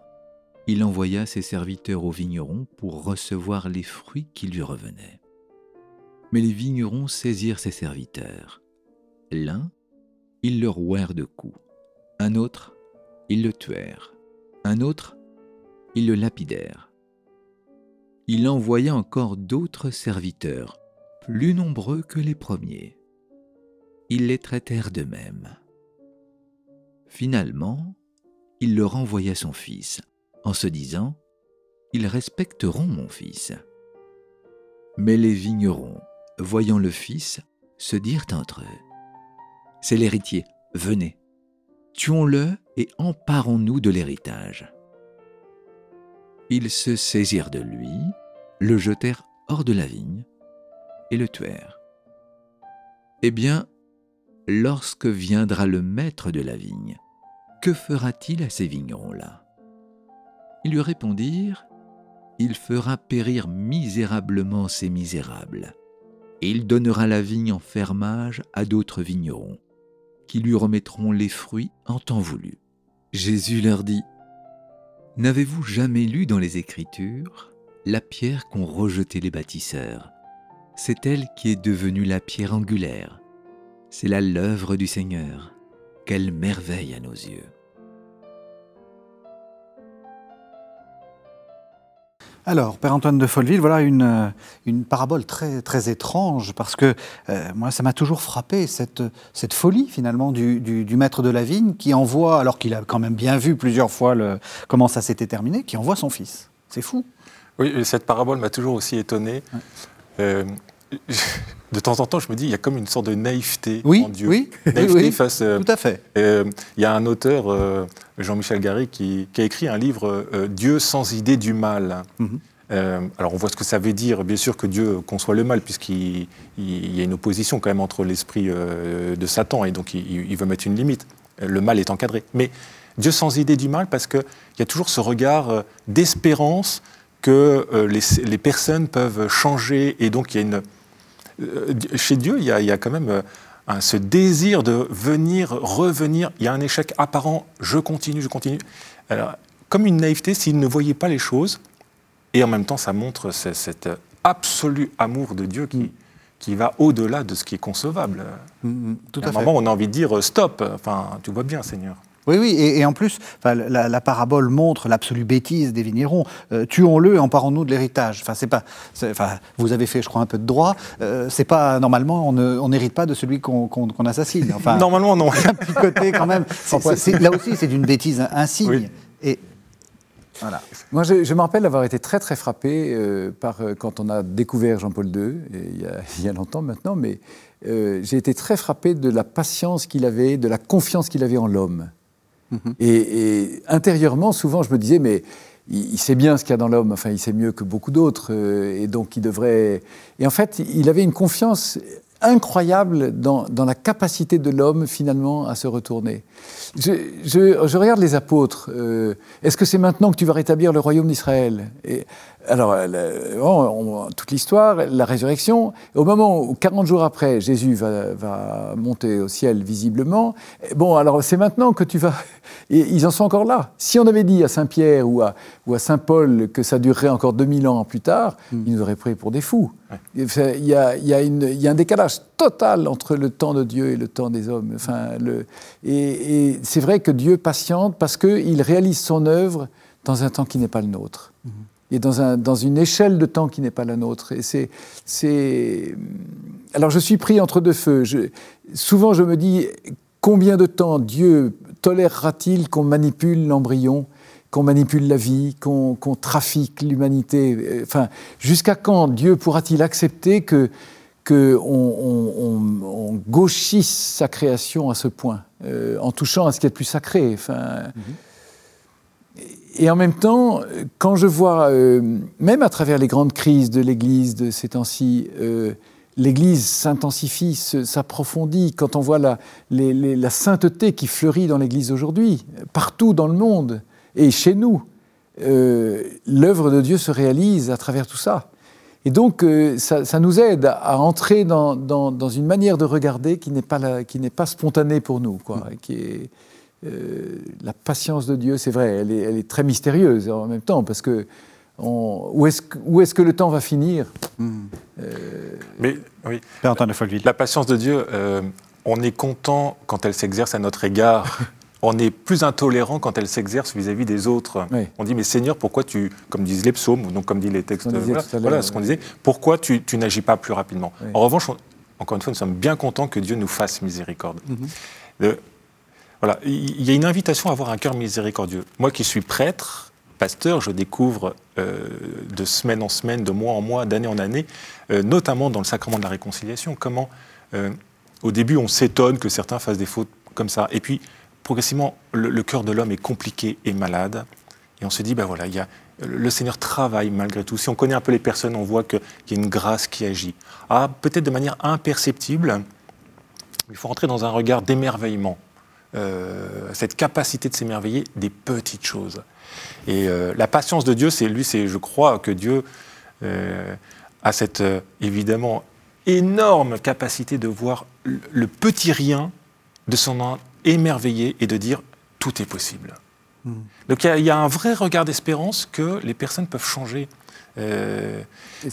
il envoya ses serviteurs aux vignerons pour recevoir les fruits qui lui revenaient. Mais les vignerons saisirent ses serviteurs. L'un, ils le rouèrent de coups. Un autre, ils le tuèrent. Un autre, ils le lapidèrent. Il envoya encore d'autres serviteurs, plus nombreux que les premiers. Ils les traitèrent de même. Finalement, il leur envoya son fils, en se disant, Ils respecteront mon fils. Mais les vignerons, voyant le fils, se dirent entre eux, C'est l'héritier, venez, tuons-le et emparons-nous de l'héritage. Ils se saisirent de lui, le jetèrent hors de la vigne et le tuèrent. Eh bien, lorsque viendra le maître de la vigne, que fera-t-il à ces vignerons-là? Ils lui répondirent, Il fera périr misérablement ces misérables, et il donnera la vigne en fermage à d'autres vignerons, qui lui remettront les fruits en temps voulu. Jésus leur dit, N'avez-vous jamais lu dans les Écritures la pierre qu'ont rejetée les bâtisseurs C'est elle qui est devenue la pierre angulaire. C'est là l'œuvre du Seigneur. Quelle merveille à nos yeux. Alors, Père Antoine de Folleville, voilà une, euh, une parabole très, très étrange, parce que euh, moi, ça m'a toujours frappé, cette, cette folie finalement du, du, maître de la vigne qui envoie, alors qu'il a quand même bien vu plusieurs fois le, comment ça s'était terminé, qui envoie son fils. C'est fou. Oui, cette parabole m'a toujours aussi étonné. Euh, de temps en temps, je me dis, il y a comme une sorte de naïveté oui, en Dieu. Oui, naïveté oui, face. tout à fait. Euh, il y a un auteur, euh, Jean-Michel Garry, qui, qui, a écrit un livre, euh, Dieu sans idée du mal. Mhm. Euh, alors on voit ce que ça veut dire, bien sûr que Dieu conçoit le mal, puisqu'il il y a une opposition quand même entre l'esprit euh, de Satan, et donc il, il veut mettre une limite. Le mal est encadré. Mais Dieu sans idée du mal, parce qu'il y a toujours ce regard euh, d'espérance que euh, les, les, personnes peuvent changer, et donc il y a une... Euh, chez Dieu, il y a, il y a quand même... Un, ce désir de venir, revenir, il y a un échec apparent, je continue, je continue. Alors, comme une naïveté, s'il ne voyait pas les choses, et en même temps, ça montre cet absolu amour de Dieu qui, mm. qui va au-delà de ce qui est concevable. Mm, tout à, à un moment, on a envie de dire stop. Enfin, tu vois bien, Seigneur. Oui, oui, et, et en plus, la, la, parabole montre l'absolue bêtise des vignerons. Euh, Tuons-le et emparons-nous de l'héritage. Enfin, c'est pas. Enfin, vous avez fait, je crois, un peu de droit. Euh, c'est pas normalement, on n'hérite pas de celui qu'on qu qu assassine. Enfin, normalement, non. Un petit côté quand même. C est, est, là aussi, c'est d'une bêtise insigne. Oui. Et voilà. Moi, je, je me rappelle avoir été très, très frappé euh, par quand on a découvert Jean-Paul II, il y, a, il y, a, longtemps maintenant, mais euh, j'ai été très frappé de la patience qu'il avait, de la confiance qu'il avait en l'homme. Mmh. Et, intérieurement, souvent, je me disais, mais il, sait bien ce qu'il y a dans l'homme, enfin, il sait mieux que beaucoup d'autres, euh, et donc il devrait. Et en fait, il avait une confiance incroyable dans, la capacité de l'homme, finalement, à se retourner. Je, regarde les apôtres. Euh, Est-ce que c'est maintenant que tu vas rétablir le royaume d'Israël? Alors, le, on, toute l'histoire, la résurrection, au moment où, 40 jours après, Jésus va, va monter au ciel visiblement, bon, alors c'est maintenant que tu vas... Et ils en sont encore là. Si on avait dit à Saint-Pierre ou à, ou à Saint-Paul que ça durerait encore 2000 ans plus tard, mm. ils nous auraient pris pour des fous. Ouais. Il, y a, il, y a une, il y a un décalage total entre le temps de Dieu et le temps des hommes. Enfin, le, et, et c'est vrai que Dieu patiente parce qu'il réalise son œuvre dans un temps qui n'est pas le nôtre. Mmh. Et dans, un, dans, une échelle de temps qui n'est pas la nôtre. Alors je suis pris entre deux feux. Souvent je me dis, combien de temps Dieu tolérera-t-il qu'on manipule l'embryon qu'on manipule la vie, qu'on qu trafique l'humanité? Jusqu'à quand Dieu pourra-t-il accepter que qu'on on, on, on, gauchisse sa création à ce point, euh, en touchant à ce qui est le plus sacré? -hmm. Et en même temps, quand je vois, euh, même à travers les grandes crises de l'Église de ces temps-ci, euh, l'Église s'intensifie, s'approfondit, quand on voit la, les, les, la sainteté qui fleurit dans l'Église aujourd'hui, partout dans le monde, et chez nous, euh, l'œuvre de Dieu se réalise à travers tout ça. Et donc, euh, ça, ça, nous aide à entrer dans, dans, dans une manière de regarder qui n'est pas, la, qui n'est pas spontanée pour nous, quoi, mmh. qui est euh, la patience de Dieu. C'est vrai, elle est, elle est, très mystérieuse en même temps, parce que on, où, est-ce, que le temps va finir? Mmh. Mais oui. La patience de Dieu, euh, on est content quand elle s'exerce à notre égard. on est plus intolérant quand elle s'exerce vis-à-vis des autres. Oui. On dit, mais Seigneur, pourquoi tu, comme disent les psaumes, donc comme dit les textes, voilà, voilà ce qu'on disait, pourquoi tu, tu n'agis pas plus rapidement? Oui. En revanche, on, encore une fois, nous sommes bien contents que Dieu nous fasse miséricorde. Mm -hmm. Voilà, il y a une invitation à avoir un cœur miséricordieux. Moi qui suis prêtre, pasteur, je découvre euh, de semaine en semaine, de mois en mois, d'année en année, euh, notamment dans le sacrement de la réconciliation, comment, euh, au début, on s'étonne que certains fassent des fautes comme ça. Et puis, progressivement, le, le cœur de l'homme est compliqué et malade. Et on se dit, ben voilà, il y a, le Seigneur travaille malgré tout. Si on connaît un peu les personnes, on voit qu'il y a une grâce qui agit. Ah, peut-être de manière imperceptible, il faut rentrer dans un regard d'émerveillement. Euh, cette capacité de s'émerveiller des petites choses. Et euh, la patience de Dieu, c'est lui, c'est, je crois que Dieu euh, a cette évidemment énorme capacité de voir le petit rien, de s'en émerveiller et de dire tout est possible. Mmh. Donc il y, y, a un vrai regard d'espérance que les personnes peuvent changer. Euh... Et,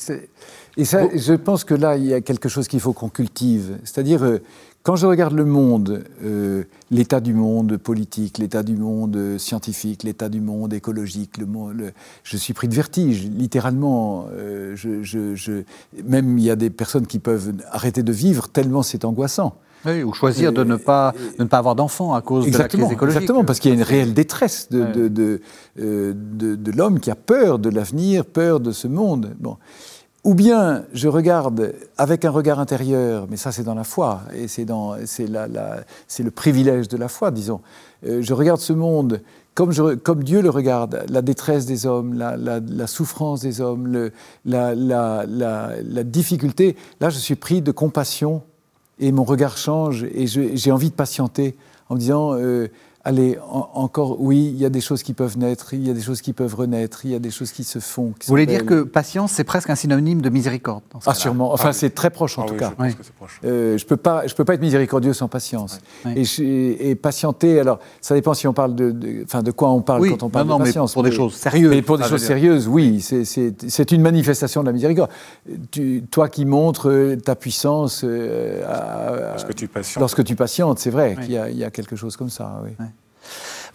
et, ça, bon. je pense que là, il y a quelque chose qu'il faut qu'on cultive. C'est-à-dire, euh, quand je regarde le monde, euh, l'état du monde politique, l'état du monde scientifique, l'état du monde écologique, le monde, le, je suis pris de vertige, littéralement. Euh, je, je, je, même il y a des personnes qui peuvent arrêter de vivre tellement c'est angoissant. Oui, ou choisir de ne pas, de ne pas avoir d'enfants à cause exactement, de la crise écologique. Exactement, parce qu'il y a une réelle détresse de, de, de, de l'homme qui a peur de l'avenir, peur de ce monde. Bon. Ou bien je regarde avec un regard intérieur, mais ça c'est dans la foi, et c'est le privilège de la foi, disons. Euh, je regarde ce monde comme, Dieu le regarde, la détresse des hommes, la, souffrance des hommes, la, difficulté. Là, je suis pris de compassion et mon regard change et j'ai envie de patienter en me disant euh, Allez, encore, oui, il y a des choses qui peuvent naître, il y a des choses qui peuvent renaître, il y a des choses qui se font. Vous voulez dire que patience, c'est presque un synonyme de miséricorde Ah, sûrement. Enfin, ah c'est très proche en ah tout cas. Je ne euh, peux, pas, je peux pas être miséricordieux sans patience. Et, patienter, alors, ça dépend si on parle de, de, de quoi on parle quand on parle de patience. Mais pour des choses sérieuses. Mais pour des choses sérieuses, oui, c'est une manifestation de la miséricorde. Tu, toi qui montres euh, ta puissance euh, lorsque, tu patientes. lorsque tu patientes, c'est vrai qu'il y, y, a quelque chose comme ça. Oui.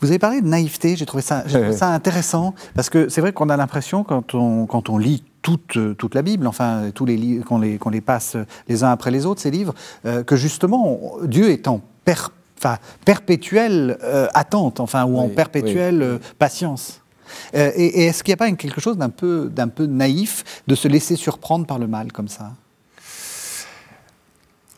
Vous avez parlé de naïveté, j'ai trouvé, ça, ça intéressant, parce que c'est vrai qu'on a l'impression, quand on, quand on lit toute, toute, la Bible, enfin, tous les livres, qu'on les, les, passe les uns après les autres, ces livres, euh, que justement, Dieu est en perpétuelle euh, attente, enfin, ou en perpétuelle euh, patience. et, est-ce qu'il n'y a pas quelque chose d'un peu, d'un peu naïf de se laisser surprendre par le mal comme ça?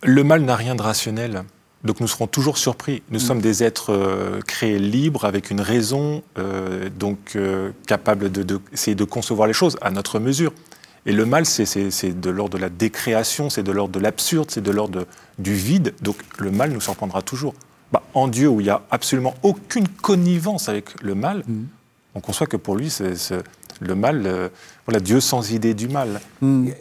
Le mal n'a rien de rationnel. Donc nous serons toujours surpris. Nous mm. sommes des êtres euh, créés libres, avec une raison, euh, donc euh, capables d'essayer de, de, concevoir les choses à notre mesure. Et le mal, c'est de l'ordre de la décréation, c'est de l'ordre de l'absurde, c'est de l'ordre du vide. Donc le mal nous surprendra toujours. Bah, en Dieu, où il n'y a absolument aucune connivence avec le mal, mm. on conçoit que pour lui, c'est le mal, voilà, Dieu sans idée du mal. Mm.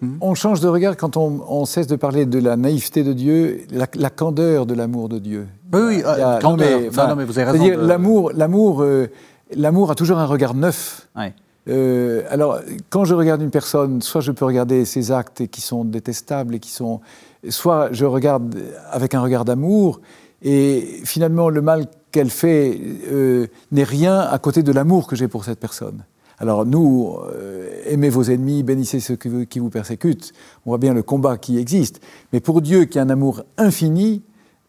Hmm. On change de regard quand on, cesse de parler de la naïveté de Dieu, la, candeur de l'amour de Dieu. Oui, oui, euh, non, mais, vous avez raison. l'amour, l'amour, euh, l'amour a toujours un regard neuf. Euh, alors, quand je regarde une personne, soit je peux regarder ses actes qui sont détestables et qui sont, soit je regarde avec un regard d'amour, et finalement le mal qu'elle fait n'est rien à côté de l'amour que j'ai pour cette personne. Alors nous, euh, aimez vos ennemis, bénissez ceux qui vous persécutent, on voit bien le combat qui existe. Mais pour Dieu qui a un amour infini,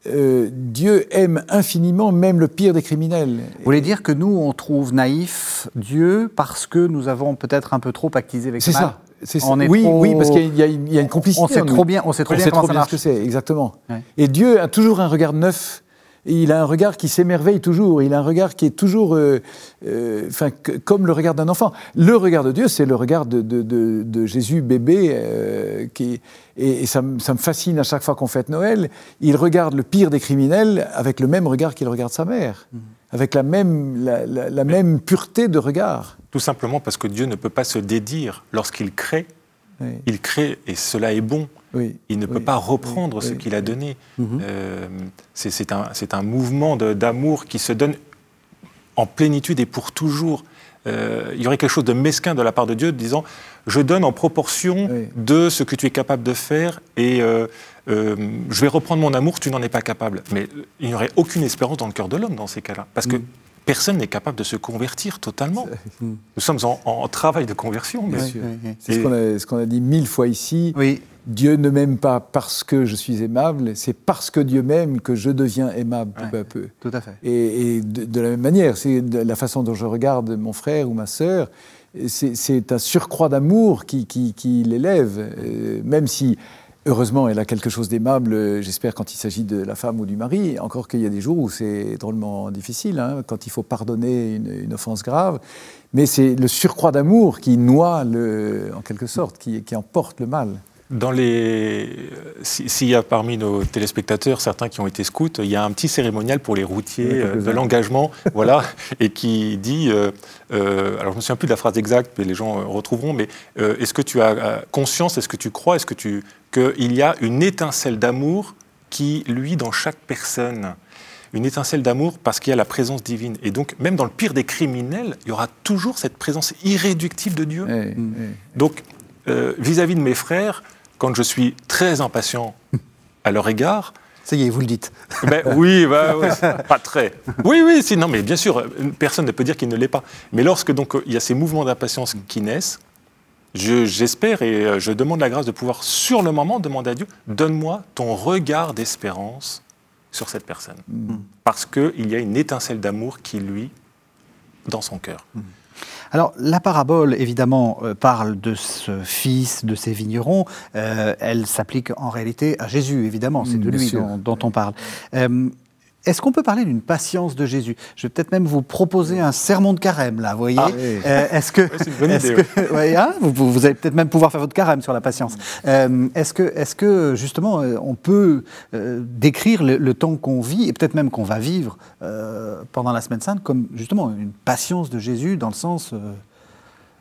euh, Dieu aime infiniment même le pire des criminels. Vous voulez dire que nous, on trouve naïf Dieu parce que nous avons peut-être un peu trop actisé avec C'est ça. C'est ça. oui, oui, parce qu'il y, a une complicité. On sait trop bien, on sait trop bien, comment ça ce que c'est, exactement. Et Dieu a toujours un regard neuf il a un regard qui s'émerveille toujours, il a un regard qui est toujours euh, euh, comme le regard d'un enfant. Le regard de Dieu, c'est le regard de, Jésus bébé, euh, qui, et, ça, me fascine à chaque fois qu'on fête Noël. Il regarde le pire des criminels avec le même regard qu'il regarde sa mère, mm. avec la même, la même pureté de regard. Tout simplement parce que Dieu ne peut pas se dédire lorsqu'il crée. Il crée et cela est bon il ne peut pas reprendre ce qu'il a donné. Mhm. Euh, c'est un, mouvement d'amour qui se donne en plénitude et pour toujours. Euh, il y aurait quelque chose de mesquin de la part de Dieu disant je donne en proportion de ce que tu es capable de faire et euh, je vais reprendre mon amour, tu n'en es pas capable. Mais il n'y aurait aucune espérance dans le cœur de l'homme dans ces cas-là. Parce que mhm personne n'est capable de se convertir totalement. Nous sommes en, travail de conversion. C'est ce qu'on a, dit mille fois ici. Oui. Dieu ne m'aime pas parce que je suis aimable, c'est parce que Dieu m'aime que je deviens aimable peu à peu. Tout à fait. Et, de, la même manière, c'est la façon dont je regarde mon frère ou ma sœur, c'est un surcroît d'amour qui, qui, l'élève, euh, même si Heureusement, elle a quelque chose d'aimable, euh, j'espère, quand il s'agit de la femme ou du mari. Encore qu'il y a des jours où c'est drôlement difficile, hein, quand il faut pardonner une, offense grave. Mais c'est le surcroît d'amour qui noie, le, en quelque sorte, qui, qui emporte le mal. Dans les, s'il y a parmi nos téléspectateurs certains qui ont été scouts, il y a un petit cérémonial pour les routiers euh, de l'engagement, voilà, et qui dit, euh, alors je me souviens plus de la phrase exacte, mais les gens retrouveront, mais est-ce que tu as conscience, est-ce que tu crois, est-ce que tu qu'il y a une étincelle d'amour qui, lui, dans chaque personne, une étincelle d'amour parce qu'il y a la présence divine. Et donc, même dans le pire des criminels, il y aura toujours cette présence irréductible de Dieu. Donc, euh, vis-à-vis de mes frères, quand je suis très impatient à leur égard, ça y est, vous le dites. Ben, oui, bah, pas très. Oui, oui, si, non, mais bien sûr, personne ne peut dire qu'il ne l'est pas. Mais lorsque donc il y a ces mouvements d'impatience qui naissent, J'espère et euh, je demande la grâce de pouvoir, sur le moment, demander à Dieu, donne-moi ton regard d'espérance sur cette personne. Mm. Parce qu'il y a une étincelle d'amour qui, lui, dans son cœur. Mm. Alors, la parabole, évidemment, euh, parle de ce fils, de ces vignerons. Euh, elle s'applique en réalité à Jésus, évidemment. C'est Mm, de bien lui dont, dont on parle. Euh, est-ce qu'on peut parler d'une patience de Jésus? Je vais peut-être même vous proposer un sermon de carême, là, vous voyez Ah. Oui. Euh, Est-ce que, c'est une bonne est-ce idée, que- ouais, hein, vous, allez peut-être même pouvoir faire votre carême sur la patience. Euh, est-ce que, est-ce que justement, euh, on peut euh, décrire le, le temps qu'on vit et peut-être même qu'on va vivre pendant la semaine sainte comme justement une patience de Jésus dans le sens.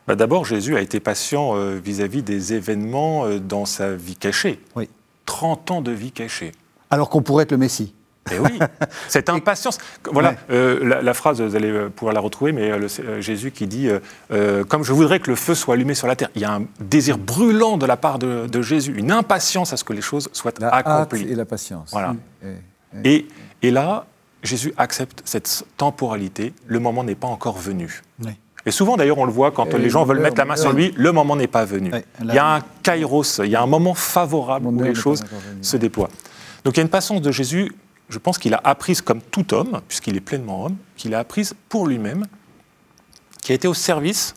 Bah, D'abord, Jésus a été patient vis-à-vis des événements dans sa vie cachée. Oui. 30 ans de vie cachée. alors qu'on pourrait être le Messie. Et oui, cette impatience. Voilà, Ouais. euh, la, la phrase, vous allez euh, pouvoir la retrouver, mais euh, le- euh, Jésus qui dit euh, Comme je voudrais que le feu soit allumé sur la terre. Il y a un désir brûlant de la part de, de Jésus, une impatience à ce que les choses soient La hâte accomplies. et la patience. Voilà. Et- Et, et là, Jésus accepte cette temporalité. Le moment n'est pas encore venu. Oui. Et souvent, d'ailleurs, on le voit quand Et les gens veulent mettre la main sur lui, le moment n'est pas venu. Il y a un kairos, il y a un moment favorable où les choses se déploient. Donc il y a une patience de Jésus, je pense qu'il a apprise comme tout homme, puisqu'il est pleinement homme, qu'il a apprise pour lui-même, qui a été au service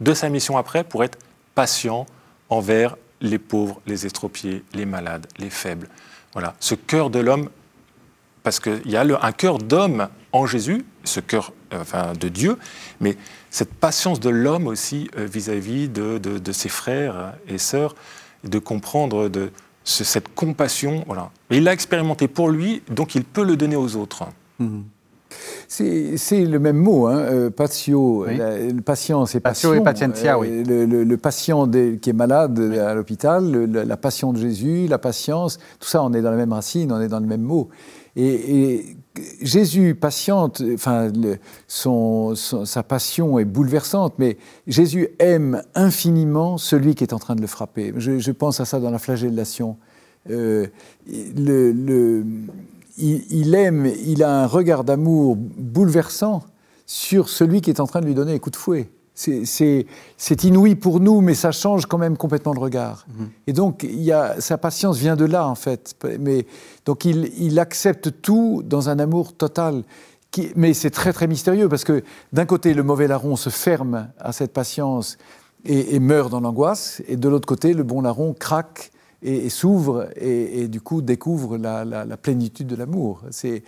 de sa mission après pour être patient envers les pauvres, les estropiés, les malades, les faibles. Voilà, ce cœur de l'homme, parce qu'il y a un cœur d'homme en Jésus, ce cœur euh, de Dieu, mais cette patience de l'homme aussi euh, vis-à-vis de, de- ses frères et sœurs, de comprendre de, cette compassion. Voilà. Et il l'a expérimenté pour lui, donc il peut le donner aux autres. C'est c'est le même mot, hein, euh, patio, Oui. la- le patience et Patio passion. et patientia, oui. Le, le- le patient des- qui est malade euh, à l'hôpital, la passion de Jésus, la patience, tout ça, on est dans la même racine, on est dans le même mot. Et, Jésus patiente, enfin, son- sa passion est bouleversante, mais Jésus aime infiniment celui qui est en train de le frapper. Je, pense à ça dans la flagellation. Euh, il, il aime, il a un regard d'amour bouleversant sur celui qui est en train de lui donner un coup de fouet. C'est- inouï pour nous, mais ça change quand même complètement le regard. Et donc, il y a, sa patience vient de là, en fait. Mais, donc, il, il accepte tout dans un amour total. Qui, mais c'est très, très mystérieux, parce que d'un côté, le mauvais larron se ferme à cette patience et, et meurt dans l'angoisse, et de l'autre côté, le bon larron craque et, et s'ouvre et, et du coup découvre la, la- la plénitude de l'amour. C'est-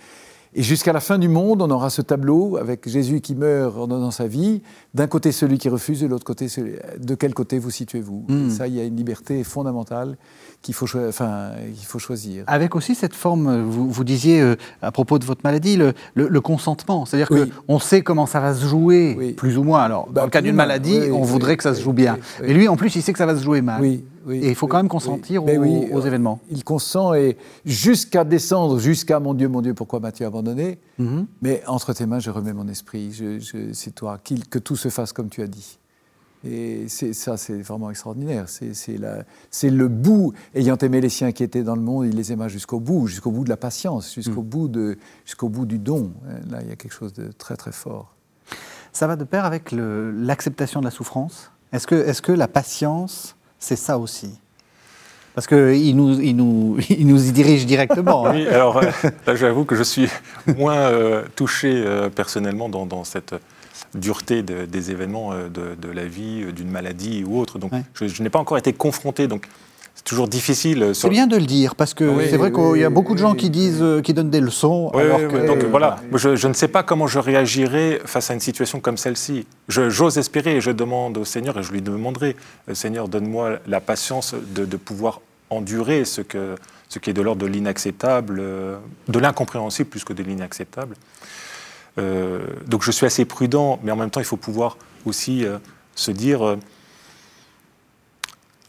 Et jusqu'à la fin du monde, on aura ce tableau avec Jésus qui meurt en donnant sa vie, d'un côté celui qui refuse, de l'autre côté celui... De quel côté vous situez-vous? Mm. Et Ça, il y a une liberté fondamentale qu'il faut, enfin, choisir. Avec aussi cette forme, euh, vous, vous disiez euh, à propos de votre maladie, le, le- le consentement. C'est-à-dire Oui. qu'on sait comment ça va se jouer, Oui. plus ou moins. Alors, Bah, dans le cas d'une maladie, oui, on voudrait que ça se joue bien. Et lui, en plus, il sait que ça va se jouer mal. Oui, oui, Et il faut quand même consentir aux, aux événements. Il consent et jusqu'à descendre, jusqu'à mon Dieu, mon Dieu, pourquoi m'as-tu abandonné? Mhm. Mais entre tes mains, je remets mon esprit. Je, je- c'est toi, qu'il- que tout se fasse comme tu as dit. Et c'est, ça, c'est vraiment extraordinaire. C'est, c'est la- c'est le bout. Ayant aimé les siens qui étaient dans le monde, il les aima jusqu'au bout, jusqu'au bout de la patience, jusqu'au, bout, de, jusqu'au bout du don. Là, il y a quelque chose de très, très fort. Ça va de pair avec le- l'acceptation de la souffrance? Est-ce que, est que la patience, c'est ça aussi? Parce qu'il nous, il nous, il nous y dirige directement. hein. Oui, alors euh, là, j'avoue que je suis moins euh, touché euh, personnellement dans, dans cette dureté de- des événements euh, de, de la vie, euh, d'une maladie ou autre. Donc, Ouais. je, je n'ai pas encore été confronté. Donc, c'est toujours difficile. euh, C'est bien de le dire, parce que Oui, c'est vrai qu'il y a beaucoup de gens oui, qui disent, qui donnent des leçons, alors que donc voilà, je, je ne sais pas comment je réagirais face à une situation comme celle-ci. J'ose espérer et je demande au Seigneur, et je lui demanderai, Seigneur, donne-moi la patience de, de pouvoir endurer ce, que, ce qui est de l'ordre de l'inacceptable, de l'incompréhensible plus que de l'inacceptable. Euh, donc je suis assez prudent, mais en même temps, il faut pouvoir aussi euh, se dire, euh,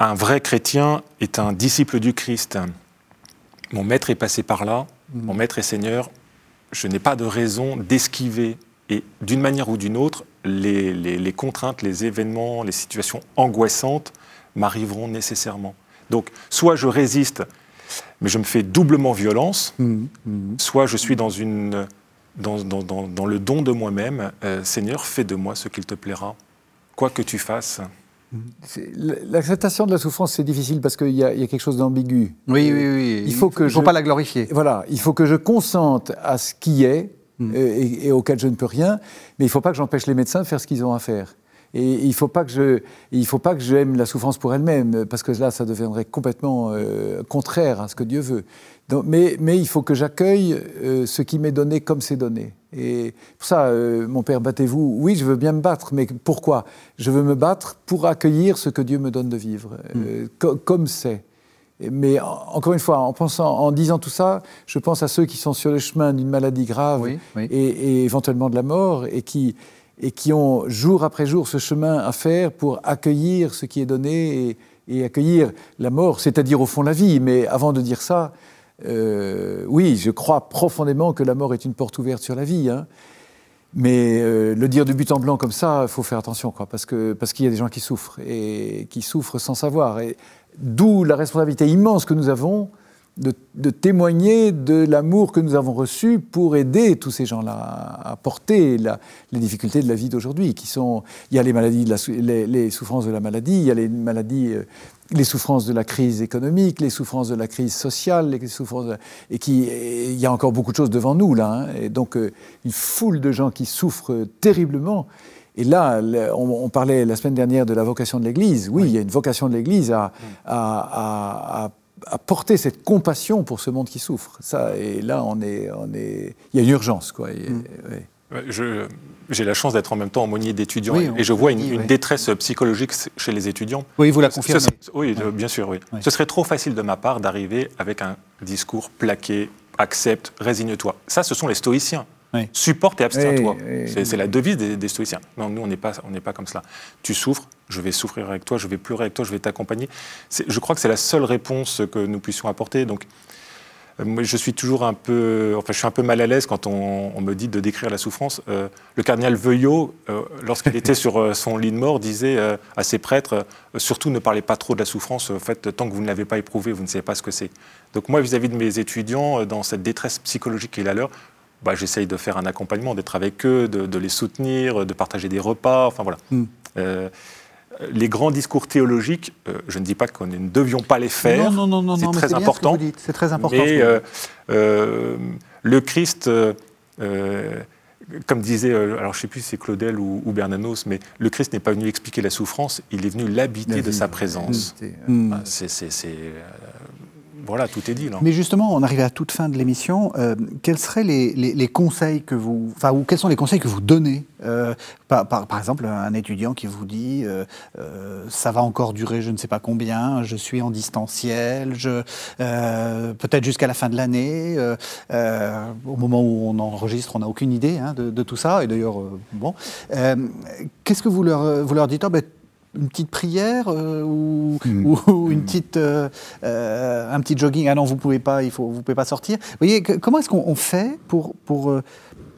un vrai chrétien est un disciple du Christ. Mon maître est passé par là, mon maître et Seigneur, je n'ai pas de raison d'esquiver, et d'une manière ou d'une autre, les, les- les contraintes, les événements, les situations angoissantes m'arriveront nécessairement. Donc, soit je résiste, mais je me fais doublement violence, Mhm, mhm. soit je suis dans, une, dans, dans- dans- dans le don de moi-même. Euh, Seigneur, fais de moi ce qu'il te plaira, quoi que tu fasses. L'acceptation de la souffrance, c'est difficile parce qu'il y, a il y a quelque chose d'ambigu. Oui, oui, oui. Il faut que ne faut je- pas la glorifier. Voilà, il faut que je consente à ce qui est Mm. euh, et, et auquel je ne peux rien, mais il ne faut pas que j'empêche les médecins de faire ce qu'ils ont à faire. Et il ne faut pas que je, il faut pas que j'aime la souffrance pour elle-même, parce que là, ça deviendrait complètement euh, contraire à ce que Dieu veut. mais, mais, il faut que j'accueille euh, ce qui m'est donné comme c'est donné. Et pour ça, euh, mon père, battez-vous. Oui, je veux bien me battre, mais pourquoi? Je veux me battre pour accueillir ce que Dieu me donne de vivre, mm. comme c'est. Mais encore une fois, en, pensant, en disant tout ça, je pense à ceux qui sont sur le chemin d'une maladie grave Et, éventuellement de la mort et qui, et qui ont jour après jour ce chemin à faire pour accueillir ce qui est donné et, accueillir la mort, c'est-à-dire au fond la vie. Mais avant de dire ça, euh, oui, je crois profondément que la mort est une porte ouverte sur la vie. Hein. Mais euh, le dire de but en blanc comme ça, il faut faire attention, parce qu'il parce qu'il y a des gens qui souffrent, et qui souffrent sans savoir. D'où la responsabilité immense que nous avons de, témoigner de l'amour que nous avons reçu pour aider tous ces gens-là à porter les difficultés de la vie d'aujourd'hui. Qui sont, il y a les maladies, les, souffrances de la maladie, il y a les maladies, euh, les souffrances de la crise économique, les souffrances de la crise sociale, les souffrances et qui, il y a encore beaucoup de choses devant nous là. Hein. et donc euh, une foule de gens qui souffrent terriblement. Et là, on, parlait la semaine dernière de la vocation de l'Église. Oui, il y a une vocation de l'Église à, porter cette compassion pour ce monde qui souffre. Ça, et là, on est, on est, il y a une urgence, quoi. Mm. j'ai la chance d'être en même temps aumônier d'étudiants et je vois une, détresse psychologique chez les étudiants. Oui, vous la confirmez. oui, bien sûr, oui. Ce serait trop facile de ma part d'arriver avec un discours plaqué, accepte, résigne-toi. Ça, ce sont les stoïciens. Supporte et abstiens-toi. c'est la devise des, stoïciens. Non, nous, on n'est pas, pas comme cela. Tu souffres, je vais souffrir avec toi, je vais pleurer avec toi, je vais t'accompagner. Je crois que c'est la seule réponse que nous puissions apporter. Donc, euh, moi, je suis toujours un peu, enfin, je suis un peu mal à l'aise quand on, me dit de décrire la souffrance. Euh, le cardinal Veuillot, euh, lorsqu'il était sur son lit de mort, disait à ses prêtres surtout ne parlez pas trop de la souffrance. En fait, tant que vous ne l'avez pas éprouvée, vous ne savez pas ce que c'est. Donc moi, vis-à-vis -vis de mes étudiants, dans cette détresse psychologique qui est la leur, bah, j'essaye de faire un accompagnement, d'être avec eux, de, les soutenir, de partager des repas, enfin voilà. Hmm. Euh, les grands discours théologiques, euh, je ne dis pas qu'on ne devions pas les faire. Non, non, non, c'est très, important. C'est très important. Mais euh, le Christ, comme disait, alors je ne sais plus si c'est Claudel ou, Bernanos, mais le Christ n'est pas venu expliquer la souffrance, il est venu l'habiter de sa présence. Bah, c'est voilà, tout est dit. Là. Mais justement, on arrive à toute fin de l'émission. Euh, quels seraient les, conseils que vous, enfin, ou quels sont les conseils que vous donnez euh, par, exemple, un étudiant qui vous dit euh, ça va encore durer, je ne sais pas combien, je suis en distanciel, peut-être jusqu'à la fin de l'année. au moment où on enregistre, on n'a aucune idée hein, de, tout ça. Et d'ailleurs, bon, qu'est-ce que vous leur, vous leur dites? Oh, ben, une petite prière euh, ou, hmm. une petite, euh, euh, un petit jogging. Ah non, vous pouvez pas, il faut, vous pouvez pas sortir. Vous voyez, comment est-ce qu'on fait pour, pour,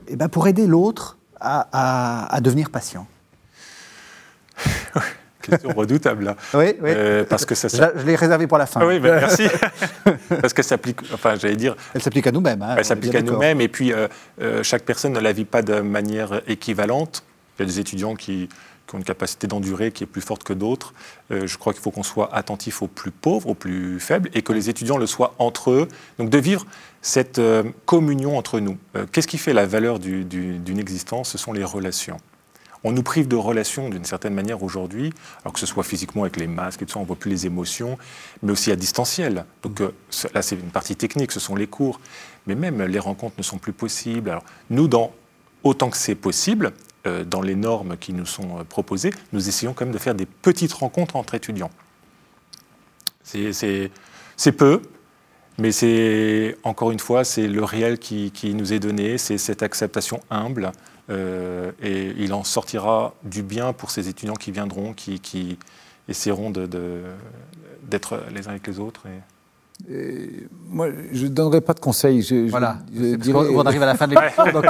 eh ben pour aider l'autre à, à, devenir patient? Question redoutable là. Oui, oui. parce que ça, Je, l'ai réservé pour la fin. oui, ben, merci. parce que ça s'applique, enfin, j'allais dire. Elle s'applique à nous-mêmes. Hein, elle s'applique à nous-mêmes, et puis chaque personne ne la vit pas de manière équivalente. Il y a des étudiants qui, qui ont une capacité d'endurer qui est plus forte que d'autres. Euh, je crois qu'il faut qu'on soit attentif aux plus pauvres, aux plus faibles, et que les étudiants le soient entre eux. Donc de vivre cette euh, communion entre nous. Euh, qu'est-ce qui fait la valeur d'une existence? Ce sont les relations. On nous prive de relations d'une certaine manière aujourd'hui, alors que ce soit physiquement avec les masques et tout ça, on ne voit plus les émotions, mais aussi à distanciel. Donc là, c'est une partie technique, ce sont les cours. Mais même les rencontres ne sont plus possibles. Alors nous, dans autant que c'est possible, dans les normes qui nous sont euh, proposées, nous essayons quand même de faire des petites rencontres entre étudiants. C'est peu, mais c'est encore une fois, c'est le réel qui, nous est donné, c'est cette acceptation humble, euh, et il en sortira du bien pour ces étudiants qui viendront, qui, essaieront d'être les uns avec les autres. Moi, je ne donnerai pas de conseils. voilà. on arrive à la fin de l'émission, donc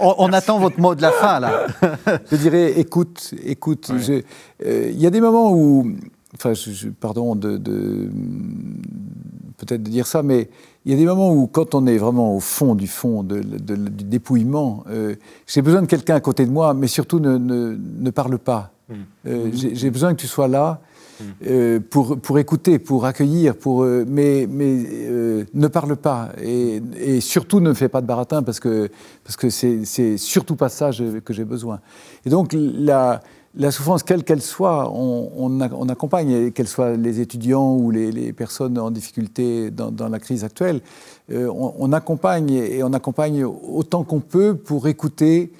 on, attend votre mot de la fin, là. je dirais, écoute, écoute. Euh, il y a des moments où, enfin, pardon de, peut-être de dire ça, mais il y a des moments où, quand on est vraiment au fond du fond du dépouillement, euh, j'ai besoin de quelqu'un à côté de moi, mais surtout ne, ne, parle pas. Hmm. Euh, j'ai besoin que tu sois là euh, pour, pour écouter, pour accueillir, pour, euh, mais, mais euh, ne parle pas et, surtout ne fais pas de baratin parce que parce que c'est surtout pas ça que j'ai besoin. Et donc la, la souffrance, quelle qu'elle soit, on, accompagne, qu'elle soit les étudiants ou les, personnes en difficulté dans, la crise actuelle, euh, on, accompagne et on accompagne autant qu'on peut pour écouter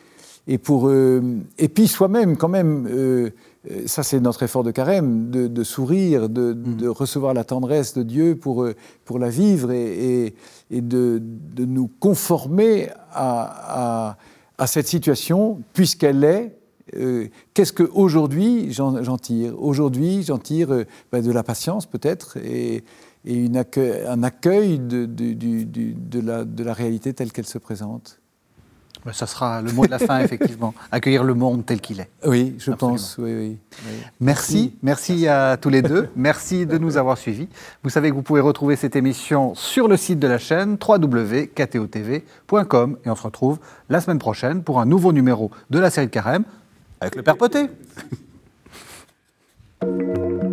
et pour et puis soi-même quand même. Euh, ça, c'est notre effort de carême, de, sourire, de, mm. recevoir la tendresse de Dieu pour, pour la vivre et, et, de, nous conformer à, à cette situation, puisqu'elle est, euh, qu'est-ce qu'aujourd'hui j'en tire? Aujourd'hui, j'en tire euh, ben, de la patience peut-être et, un accueil de, la, réalité telle qu'elle se présente. Ça sera le mot de la fin, effectivement. Accueillir le monde tel qu'il est. Oui, je pense. Merci, merci, à tous les deux. Merci de nous avoir suivis. Vous savez que vous pouvez retrouver cette émission sur le site de la chaîne www.ktotv.com et on se retrouve la semaine prochaine pour un nouveau numéro de la série de Carême avec le Père Poté.